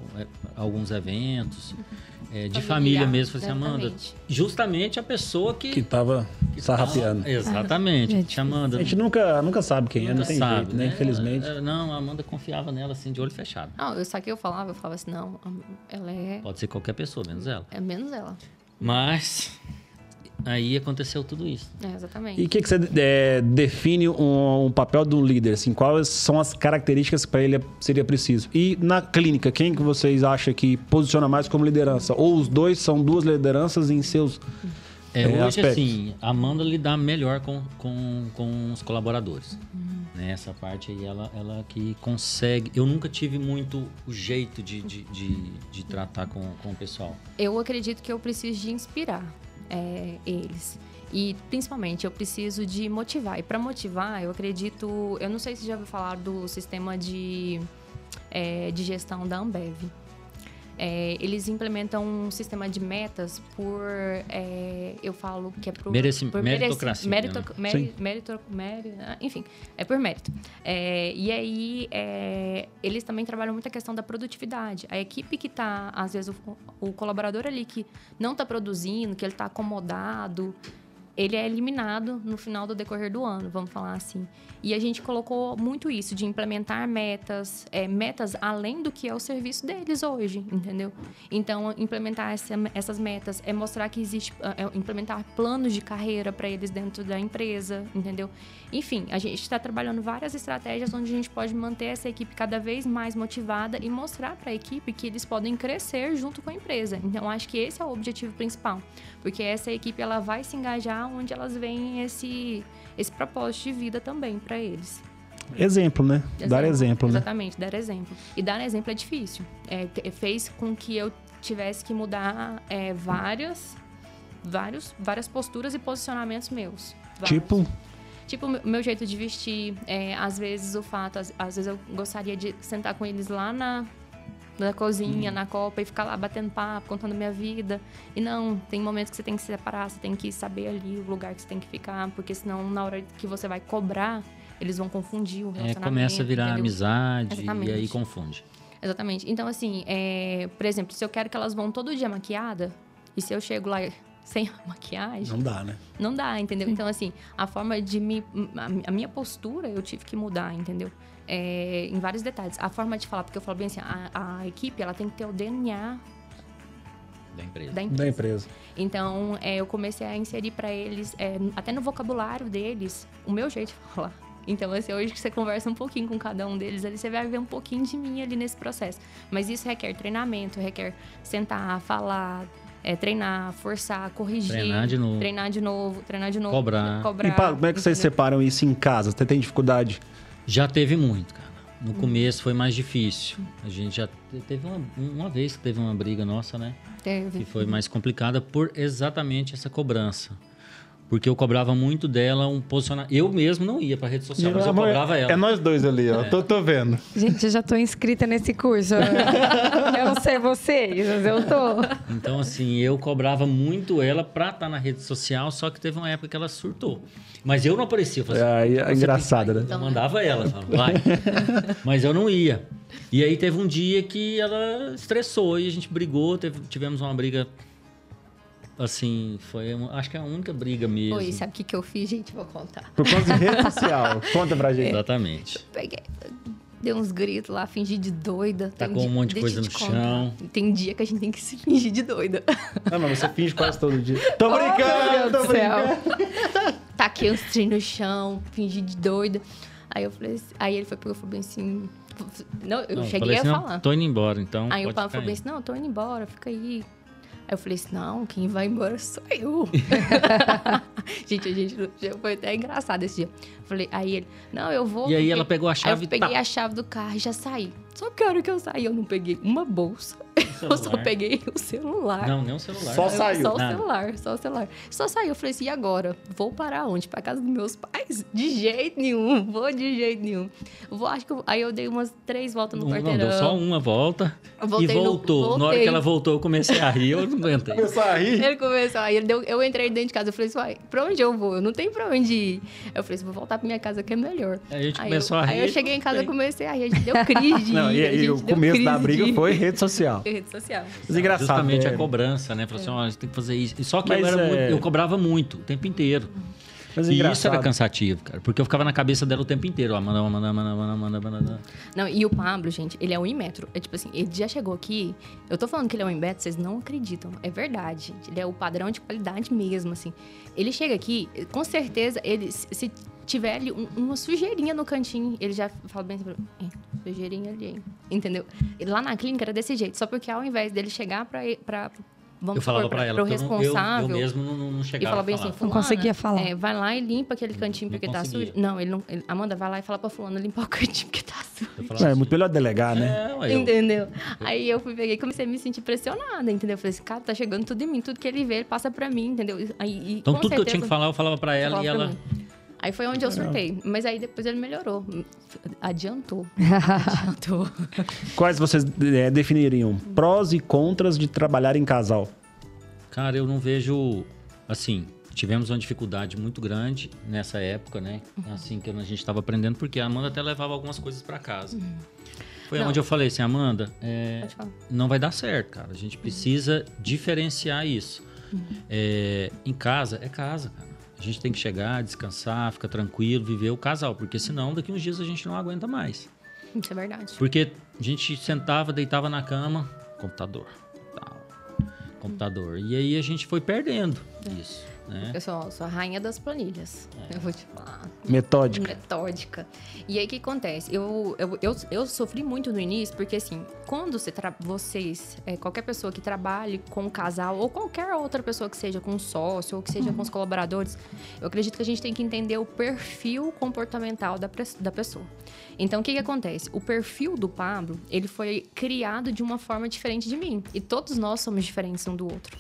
alguns eventos é, de Familiar, família mesmo. Falei assim, Amanda, justamente a pessoa que. Que tava que sarrapeando. tava- Exatamente. Gente, Tia Amanda. A gente nunca, nunca sabe quem é, não nunca tem sabe, jeito, né? né? Infelizmente. É, Não, a Amanda confiava nela assim, de olho fechado. Não, eu só que eu falava, eu falava assim, não, ela é, Pode ser qualquer pessoa, menos ela. é menos ela. Mas aí aconteceu tudo isso. É, exatamente. E o que, que você é, define um, um papel de um líder? Assim, quais são as características para ele seria preciso? E na clínica, quem que vocês acham que posiciona mais como liderança? Ou os dois são duas lideranças em seus É, É, hoje, aspectos. assim, a Amanda lidar melhor com, com, com os colaboradores. Uhum. Né, Essa parte aí, ela, ela que consegue. Eu nunca tive muito o jeito de, de, de, de tratar com, com o pessoal. Eu acredito que eu preciso de inspirar é, eles. E principalmente eu preciso de motivar. E para motivar, eu acredito. Eu não sei se já ouviu falar do sistema de, é, de gestão da Ambev. É, eles implementam um sistema de metas por. é, eu falo que é por. Mereci- por meritocracia, mereci- né? merito- meri- merito- meri- ah, enfim, é por mérito. É, e aí, é, eles também trabalham muito a questão da produtividade. A equipe que está, às vezes, o, o colaborador ali que não está produzindo, que ele está acomodado, ele é eliminado no final do decorrer do ano, vamos falar assim. E a gente colocou muito isso, de implementar metas, é, metas além do que é o serviço deles hoje, entendeu? Então, implementar essa- essas metas é mostrar que existe, é implementar planos de carreira para eles dentro da empresa, entendeu? Enfim, a gente está trabalhando várias estratégias onde a gente pode manter essa equipe cada vez mais motivada e mostrar para a equipe que eles podem crescer junto com a empresa. Então, acho que esse é o objetivo principal, porque essa equipe ela vai se engajar onde elas veem esse esse propósito de vida também para eles. exemplo, né? Dar exemplo, né? Exatamente, dar exemplo. E dar exemplo é difícil. É, fez com que eu tivesse que mudar é, várias, vários, várias posturas e posicionamentos meus. Vários. Tipo, Tipo, o meu jeito de vestir, é, às vezes o fato, às, às vezes eu gostaria de sentar com eles lá na, na cozinha, Hum. na copa e ficar lá batendo papo, contando minha vida. E não, tem momentos que você tem que se separar, você tem que saber ali o lugar que você tem que ficar, porque senão na hora que você vai cobrar, eles vão confundir o É, relacionamento. começa a virar entendeu? amizade Exatamente. e aí confunde. Exatamente. Então, assim, é, por exemplo, se eu quero que elas vão todo dia maquiada, E se eu chego lá sem maquiagem, Não dá, né? não dá, entendeu? Então, assim, a forma de me. A minha postura eu tive que mudar, entendeu? É, em vários detalhes. A forma de falar, porque eu falo bem assim, a, a equipe ela tem que ter o DNA Da empresa. da empresa. Da empresa. Então, é, eu comecei a inserir para eles, é, até no vocabulário deles, o meu jeito de falar. Então, assim, hoje que você conversa um pouquinho com cada um deles, ali você vai ver um pouquinho de mim ali nesse processo. Mas isso requer treinamento, requer sentar, falar, é, treinar, forçar, corrigir. Treinar de novo. Treinar de novo, treinar de novo. Cobrar. cobrar E Paulo, como é que vocês entendeu? separam isso em casa? Você tem dificuldade? Já teve muito, cara. Hum. No começo foi mais difícil. A gente já te- teve uma, uma vez que teve uma briga nossa, né? Que Teve. foi mais complicada por exatamente essa cobrança. Porque eu cobrava muito dela um posicionamento. Eu mesmo não ia pra rede social, mas eu cobrava ela. É nós dois ali, ó. Tô, tô vendo. Gente, eu já tô inscrita nesse curso. eu não sei vocês, mas eu tô. Então, assim, eu cobrava muito ela pra estar na rede social, só que teve uma época que ela surtou. Mas eu não aparecia. Eu falava É, aí é "Você engraçado, tem que né? ir". Eu mandava ela, falava, vai. Mas eu não ia. E aí teve um dia que ela estressou e a gente brigou, teve- tivemos uma briga. Assim, foi. uma- acho que é a única briga mesmo. Oi, sabe o que, que eu fiz, gente? Vou contar. Por conta de rede social. Conta pra gente. Exatamente. Peguei, dei uns gritos lá, fingi de doida. Tacou Tem um monte de coisa no contar. chão. Tem dia que a gente tem que se fingir de doida. Não, mas você finge quase todo dia. Tô Meu brincando, Deus tô do céu. brincando. taquei uns trem no chão, fingi de doida. Aí eu falei assim, aí ele foi porque eu falei bem assim. Não, eu Não, cheguei falei a assim, falar. Não, tô indo embora, então. aí o pode Paulo falou bem assim, não, tô indo embora, fica aí. Aí eu falei assim, não, quem vai embora sou eu. gente, a gente foi até engraçado esse dia. Falei, aí ele, não, eu vou. E aí porque- ela pegou a Aí chave eu e peguei tá. a chave do carro e já saí. Só que a hora que eu saí, eu não peguei uma bolsa. Eu só peguei o celular. Não, nem o celular. Só Eu- saiu. Só o Nada. celular, só o celular. Só saiu. Eu falei assim, e agora? Vou parar onde? Pra casa dos meus pais? De jeito nenhum. Vou de jeito nenhum. Vou, acho que eu- aí eu dei umas três voltas no Não, não, quarteirão. deu só uma volta Eu e voltei no- voltou. Na hora que ela voltou, eu comecei a rir, eu não aguentei. Começou a rir. Ele começou, aí ele deu, eu entrei dentro de casa, eu falei assim, pra onde eu vou? Eu não tenho pra onde ir. Eu falei assim, vou voltar pra minha casa que é melhor. Aí a gente Aí começou eu, a rir. Aí eu cheguei em casa, bem. comecei a rir, a gente deu crise de Não, ir, e, a e gente o começo da briga de foi rede social. rede social. Desgraçado. Justamente né? a cobrança, né? Falou assim, ó, você tem que fazer isso. E só que Mas eu, era é- muito- eu cobrava muito, o tempo inteiro. Mas e isso era cansativo, cara. Porque eu ficava na cabeça dela o tempo inteiro. Ó, manda, manda, manda, manda, manda, manda. Não, e o Pablo, gente, ele é um metro. É tipo assim, ele já chegou aqui. Eu tô falando que ele é um metro, vocês não acreditam. É verdade, gente. Ele é o padrão de qualidade mesmo, assim. Ele chega aqui, com certeza, ele, se tiver ali um- uma sujeirinha no cantinho, ele já fala bem assim, "É, sujeirinha ali, hein?" entendeu? E lá na clínica era desse jeito, só porque ao invés dele chegar pra, pra vamos eu falava pra ela, pro porque eu não- eu, responsável, eu mesmo não, não e chegava fala a bem falar. assim, Não conseguia falar. é, vai lá e limpa aquele cantinho Não porque tá conseguia. sujo. Não, ele não. ele- Amanda, vai lá e fala pra fulana limpar o cantinho porque tá sujo. É, falava assim, muito melhor delegar, né? É, eu- Entendeu? Aí eu fui peguei e comecei a me sentir pressionada, entendeu? Eu falei assim, cara, tá chegando tudo em mim, tudo que ele vê, ele passa pra mim, entendeu? Aí, e, Então tudo que eu tinha certeza, que falar, eu falava pra ela falava e ela. mim. Aí foi onde eu surtei. Mas aí depois ele melhorou. Adiantou. Adiantou. Quais vocês é, definiriam prós e contras de trabalhar em casal? Cara, eu não vejo. Assim, tivemos uma dificuldade muito grande nessa época, né? Assim que a gente estava aprendendo, porque a Amanda até levava algumas coisas pra casa. Foi Não. onde eu falei assim, Amanda, é, não vai dar certo, cara. A gente precisa diferenciar isso. É, em casa, é casa, cara. A gente tem que chegar, descansar, ficar tranquilo, viver o casal, porque senão daqui uns dias a gente não aguenta mais. Isso é verdade. Porque a gente sentava, deitava na cama, computador, tal, computador. E aí a gente foi perdendo isso, né? Eu sou, sou a rainha das planilhas. Eu vou te falar. Metódica. metódica. E aí o que acontece? Eu, eu, eu, eu sofri muito no início, porque assim, quando você tra- vocês, é, qualquer pessoa que trabalhe com um casal, ou qualquer outra pessoa que seja com um sócio, ou que seja com os colaboradores, eu acredito que a gente tem que entender o perfil comportamental da, da pessoa. Então, o que, que acontece? O perfil do Pablo, ele foi criado de uma forma diferente de mim. E todos nós somos diferentes um do outro.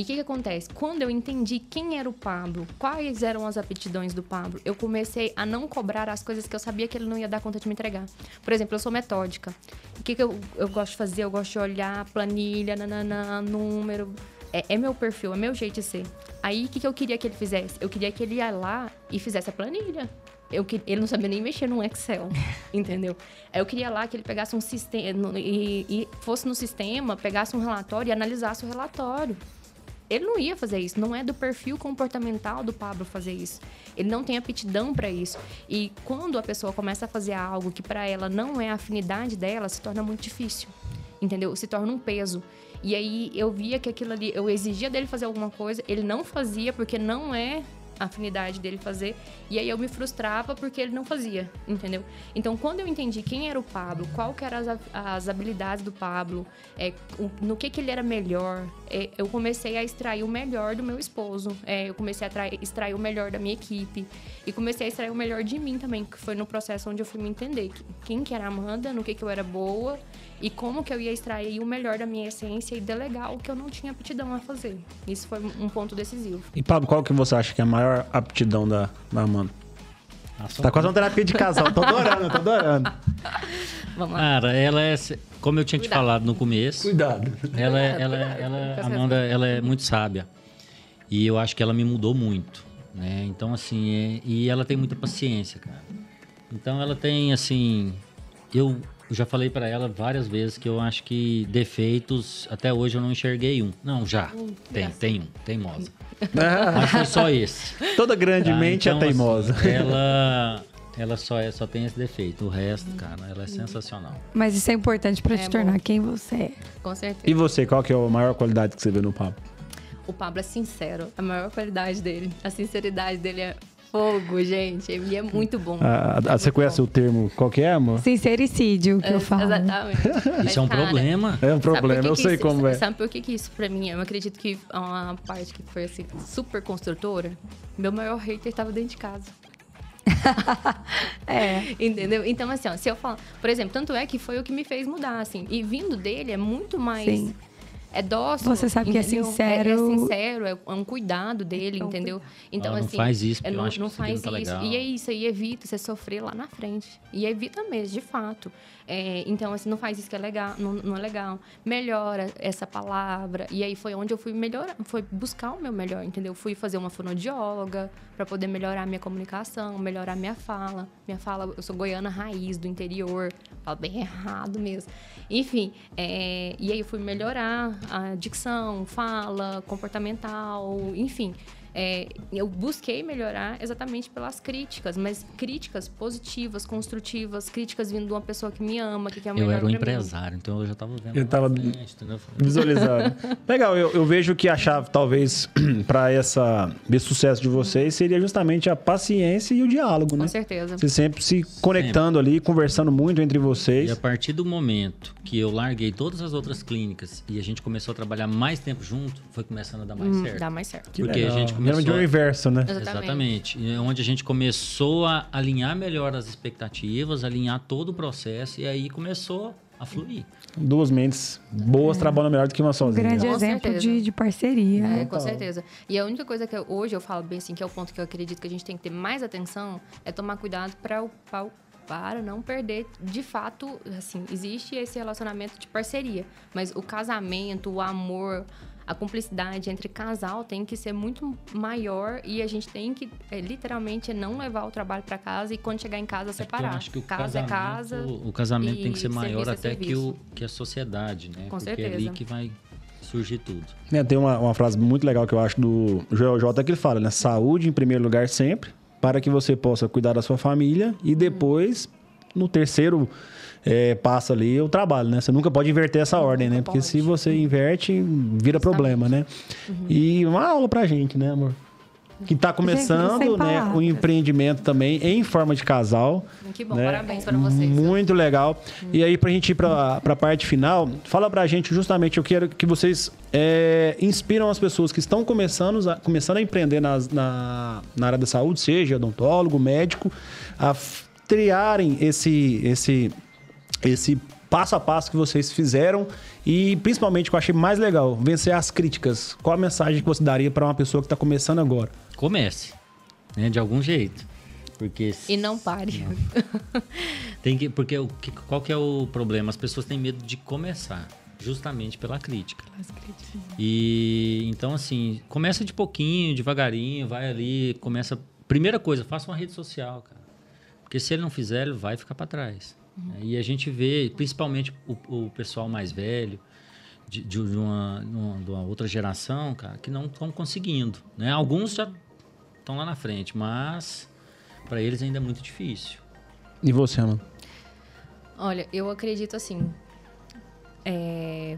E o que, que acontece? Quando eu entendi quem era o Pablo, quais eram as aptidões do Pablo, eu comecei a não cobrar as coisas que eu sabia que ele não ia dar conta de me entregar. Por exemplo, eu sou metódica. O que, que eu, eu gosto de fazer? Eu gosto de olhar planilha, nananã, número. É, é meu perfil, é meu jeito de ser. Aí, o que, que eu queria que ele fizesse? Eu queria que ele ia lá e fizesse a planilha. Eu, que- ele não sabia nem mexer num Excel, entendeu? Aí eu queria lá que ele pegasse um sistema e, e fosse no sistema, pegasse um relatório e analisasse o relatório. Ele não ia fazer isso. Não é do perfil comportamental do Pablo fazer isso. Ele não tem aptidão para isso. E quando a pessoa começa a fazer algo que para ela não é a afinidade dela, se torna muito difícil. Entendeu? Se torna um peso. E aí eu via que aquilo ali, eu exigia dele fazer alguma coisa, ele não fazia porque não é afinidade dele fazer. E aí eu me frustrava porque ele não fazia, entendeu? Então, quando eu entendi quem era o Pablo, qual que eram as, as habilidades do Pablo, é, no que, que ele era melhor, é, eu comecei a extrair o melhor do meu esposo. É, eu comecei a extrair o melhor da minha equipe. E comecei a extrair o melhor de mim também, que foi no processo onde eu fui me entender. Quem que era a Amanda, no que, que eu era boa e como que eu ia extrair o melhor da minha essência e delegar o que eu não tinha aptidão a fazer. Isso foi um ponto decisivo. E Pablo, qual que você acha que é a maior aptidão da, da Amanda? Nossa, tá quase uma terapia de casal, tô adorando, tô adorando. Vamos lá. Cara, ela é, como eu tinha Cuidado. te falado no começo. Cuidado. Ela, é, ela, é, ela, ela Amanda, ela é muito sábia. E eu acho que ela me mudou muito, né? Então, assim, é, e ela tem muita paciência, cara. Então, ela tem, assim, eu eu já falei para ela várias vezes que eu acho que defeitos, até hoje eu não enxerguei um. Não, já. Hum, tem, tem um. Teimosa. Mas foi só esse. Toda grande mente tá? então, é teimosa. Assim, ela, ela só, é, só tem esse defeito. O resto, cara, ela é sensacional. Mas isso é importante para é te tornar quem você é. Com certeza. E você, qual que é a maior qualidade que você vê no Pablo? O Pablo é sincero. A maior qualidade dele. A sinceridade dele é fogo, gente. Ele é muito bom. Ah, é você conhece bom. o termo qual que é, amor? Sincericídio, que é, eu falo. Exatamente. Isso é um cara, problema. É um problema, eu sei isso, como é. Sabe por que, que isso pra mim? Eu acredito que uma parte que foi assim, super construtora, meu maior hater estava dentro de casa. é. Entendeu? Então, assim, ó, se eu falar. Por exemplo, tanto é que foi o que me fez mudar, assim. E vindo dele é muito mais. Sim é dócil. Você sabe entendeu? que é sincero. É, é sincero, é, um cuidado dele, é entendeu? Então, ah, não assim. Faz isso, é, não, acho não faz tá isso. E é isso, e evita você sofrer lá na frente. E evita mesmo, de fato. É, então, assim, não faz isso que é legal, não, não, é legal. Melhora essa palavra. E aí foi onde eu fui melhorar, foi buscar o meu melhor, entendeu? Fui fazer uma fonoaudióloga para poder melhorar minha comunicação, melhorar minha fala. Minha fala, eu sou goiana raiz do interior, falo bem errado mesmo. Enfim, é, e aí eu fui melhorar a dicção, fala, comportamental, enfim. É, eu busquei melhorar exatamente pelas críticas, mas críticas positivas, construtivas, críticas vindo de uma pessoa que me ama, que quer melhorar. Eu era um empresário, mim. então eu já estava vendo. Eu estava visualizando. Legal, eu, eu, vejo que a chave, talvez, para essa esse sucesso de vocês seria justamente a paciência e o diálogo, né? Com certeza. Você sempre se conectando sempre. ali, conversando muito entre vocês. E a partir do momento que eu larguei todas as outras clínicas e a gente começou a trabalhar mais tempo junto, foi começando a dar mais hum, certo. Dá mais certo. Porque legal. a gente começou... de um inverso, né? Exatamente. Exatamente. Onde a gente começou a alinhar melhor as expectativas, alinhar todo o processo e aí começou a fluir. Duas mentes boas é. trabalham melhor do que uma sozinha. Um grande com exemplo de, de, parceria. É, com certeza. E a única coisa que eu, hoje eu falo bem assim, que é o ponto que eu acredito que a gente tem que ter mais atenção, é tomar cuidado para o para não perder, de fato, assim, existe esse relacionamento de parceria, mas o casamento, o amor, a cumplicidade entre casal tem que ser muito maior e a gente tem que é, literalmente não levar o trabalho para casa e quando chegar em casa é separar. É acho que o casa é casa. O casamento tem que ser maior é até que, o, que a sociedade, né? Com Porque certeza. é ali que vai surgir tudo. É, tem uma, uma frase muito legal que eu acho do Joel J que ele fala, né? Saúde em primeiro lugar sempre, para que você possa cuidar da sua família e depois, no terceiro é, passa ali o trabalho, né? Você nunca pode inverter essa ordem, né? Porque se você inverte, vira problema, né? Uhum. E uma aula pra gente, né, amor? que está começando né, o empreendimento também em forma de casal. Que bom, né? parabéns para vocês. Muito legal. Hum. E aí, para a gente ir para a parte final, fala para a gente justamente, eu quero que vocês é, inspiram as pessoas que estão começando a, começando a empreender nas, na, na área da saúde, seja odontólogo, médico, a triarem esse, esse esse passo a passo que vocês fizeram e principalmente o que eu achei mais legal, vencer as críticas. Qual a mensagem que você daria para uma pessoa que está começando agora? Comece, né, de algum jeito. Porque e não pare. Não. Tem que, porque o, qual que é o problema? As pessoas têm medo de começar, justamente pela crítica. críticas. E então assim, começa de pouquinho, devagarinho, vai ali, começa. Primeira coisa, faça uma rede social, cara. Porque se ele não fizer, ele vai ficar para trás. Uhum. E a gente vê, principalmente o, o, pessoal mais velho, de, de uma, de uma outra geração, cara, que não estão conseguindo. Né? Alguns já estão lá na frente, mas para eles ainda é muito difícil. E você, Ana? Olha, eu acredito assim. É...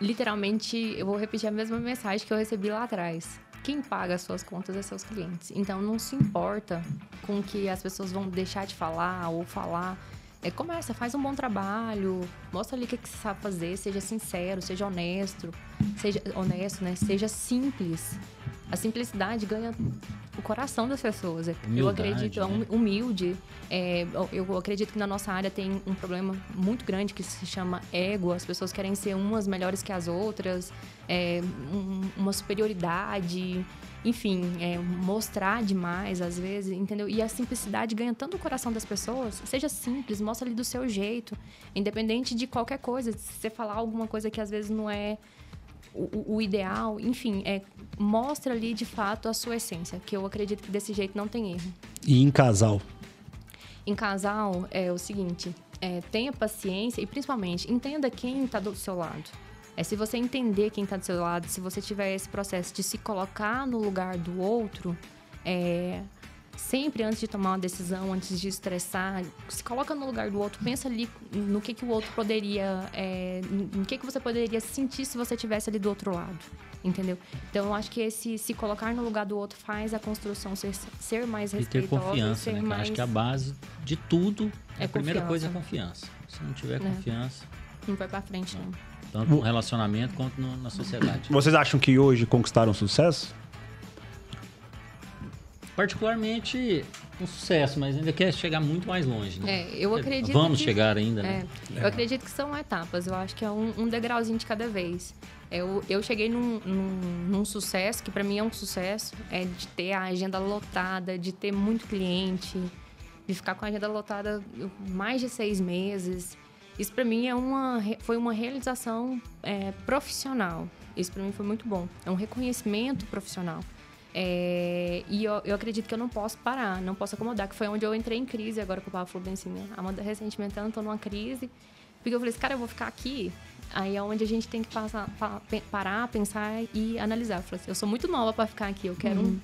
Literalmente, eu vou repetir a mesma mensagem que eu recebi lá atrás. Quem paga as suas contas é seus clientes. Então, não se importa com que as pessoas vão deixar de falar ou falar. É, começa, faz um bom trabalho, mostra ali o que, que você sabe fazer, seja sincero, seja honesto, seja honesto, né? Seja simples. A simplicidade ganha o coração das pessoas. Humildade, eu acredito, né? humilde. É, eu acredito que na nossa área tem um problema muito grande que se chama ego. As pessoas querem ser umas melhores que as outras, é, um- uma superioridade, enfim, é, mostrar demais às vezes, entendeu? E a simplicidade ganha tanto o coração das pessoas. Seja simples, mostra ali do seu jeito, independente de qualquer coisa. Se você falar alguma coisa que às vezes não é o, o- ideal, enfim, é, mostra ali de fato a sua essência, que eu acredito que desse jeito não tem erro. E em casal? Em casal, é o seguinte: é, tenha paciência e principalmente entenda quem está do seu lado. É se você entender quem está do seu lado, se você tiver esse processo de se colocar no lugar do outro, é, sempre antes de tomar uma decisão, antes de estressar, se coloca no lugar do outro, pensa ali no que, que o outro poderia, é, no que, que você poderia sentir se você estivesse ali do outro lado, entendeu? Então eu acho que esse se colocar no lugar do outro faz a construção ser, ser mais E ter respeitosa, confiança, ser né? mais Acho que a base de tudo, É a primeira confiança. coisa é confiança. Se não tiver Né? confiança, não vai pra frente não. tanto no relacionamento quanto no- na sociedade. Vocês acham que hoje conquistaram sucesso? Particularmente um sucesso, mas ainda quer chegar muito mais longe. Né? É, eu acredito Vamos que- chegar ainda, né? É, eu acredito que são etapas. Eu acho que é um, um degrauzinho de cada vez. Eu, eu cheguei num, num, num sucesso, que pra mim é um sucesso, é de ter a agenda lotada, de ter muito cliente, de ficar com a agenda lotada mais de seis meses. Isso pra mim é uma, foi uma realização é, profissional. Isso pra mim foi muito bom. É um reconhecimento profissional. É, e eu, eu acredito que eu não posso parar, não posso acomodar, que foi onde eu entrei em crise agora que o Pablo falou bem assim, né? Amanda, recentemente eu tô numa crise, porque eu falei assim, cara, eu vou ficar aqui. Aí é onde a gente tem que passar, pa- parar, pensar e analisar. Eu falei assim, eu sou muito nova para ficar aqui, eu quero um,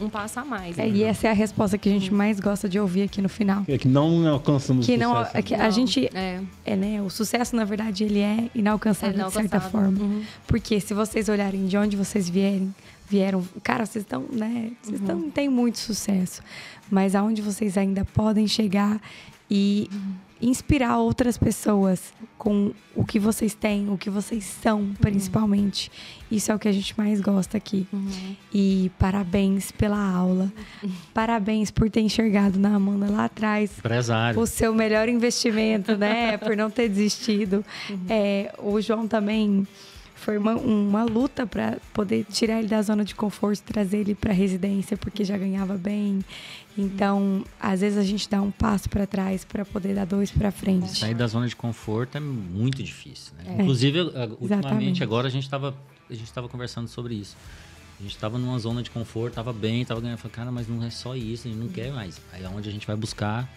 um passo a mais. É, e essa é a resposta que a gente mais gosta de ouvir aqui no final. É que não alcançamos Que não, sucesso. é que a Não, gente É, é, né, o sucesso na verdade ele é inalcançável, é de certa inalcançável. forma. Uhum. Porque se vocês olharem de onde vocês vierem, vieram, cara, vocês estão, né, vocês Uhum. estão têm muito sucesso, mas aonde vocês ainda podem chegar e inspirar outras pessoas com o que vocês têm, o que vocês são, principalmente. Isso é o que a gente mais gosta aqui. Uhum. E parabéns pela aula. Parabéns por ter enxergado na Amanda lá atrás Empresário. o seu melhor investimento, né? Por não ter desistido. É, o João também foi uma, uma luta para poder tirar ele da zona de conforto, trazer ele para residência, porque já ganhava bem. Então, às vezes a gente dá um passo para trás para poder dar dois para frente. Sair da zona de conforto é muito difícil, né? É. Inclusive, eu- ultimamente, Exatamente. agora a gente estava a gente tava conversando sobre isso. A gente estava numa zona de conforto, estava bem, estava ganhando. Eu Falei, cara, mas não é só isso, a gente não quer mais. Aí é onde a gente vai buscar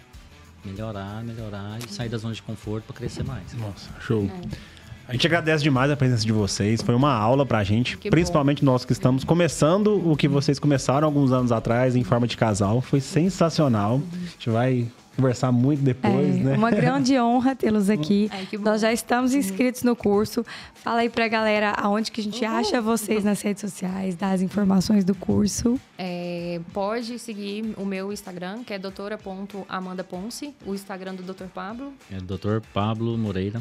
melhorar, melhorar e sair da zona de conforto para crescer mais. Nossa, show. A gente agradece demais a presença de vocês. Foi uma aula pra gente, Que principalmente nós que estamos começando o que vocês começaram alguns anos atrás em forma de casal. Foi sensacional. A gente vai conversar muito depois, É, né? Uma grande honra tê-los aqui. Ai, bom. Nós já estamos inscritos no curso. Fala aí pra galera aonde que a gente acha vocês nas redes sociais, dá as informações do curso. É, pode seguir o meu Instagram, que é doutora.amandaponce, o Instagram do Dr. Pablo. É Dr. Pablo Moreira.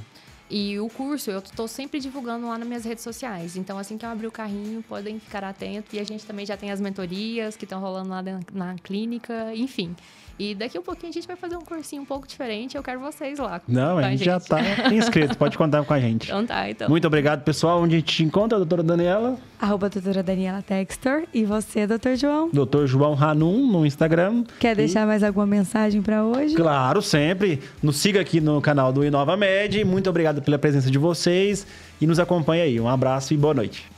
E o curso eu tô sempre divulgando lá nas minhas redes sociais. Então, assim que eu abrir o carrinho, podem ficar atentos. E a gente também já tem as mentorias que estão rolando lá na, na clínica, enfim. E daqui a um pouquinho a gente vai fazer um cursinho um pouco diferente. Eu quero vocês lá. Não, a gente já tá inscrito. Pode contar com a gente. Então tá, então. Muito obrigado, pessoal. Onde a gente te encontra, doutora Daniela? Arroba doutora Daniela Textor. E você, doutor João? Doutor João Hanum no Instagram. Quer deixar mais alguma mensagem pra hoje? Claro, sempre. Nos siga aqui no canal do Inova Med. Muito obrigado pela presença de vocês e nos acompanhe aí. Um abraço e boa noite.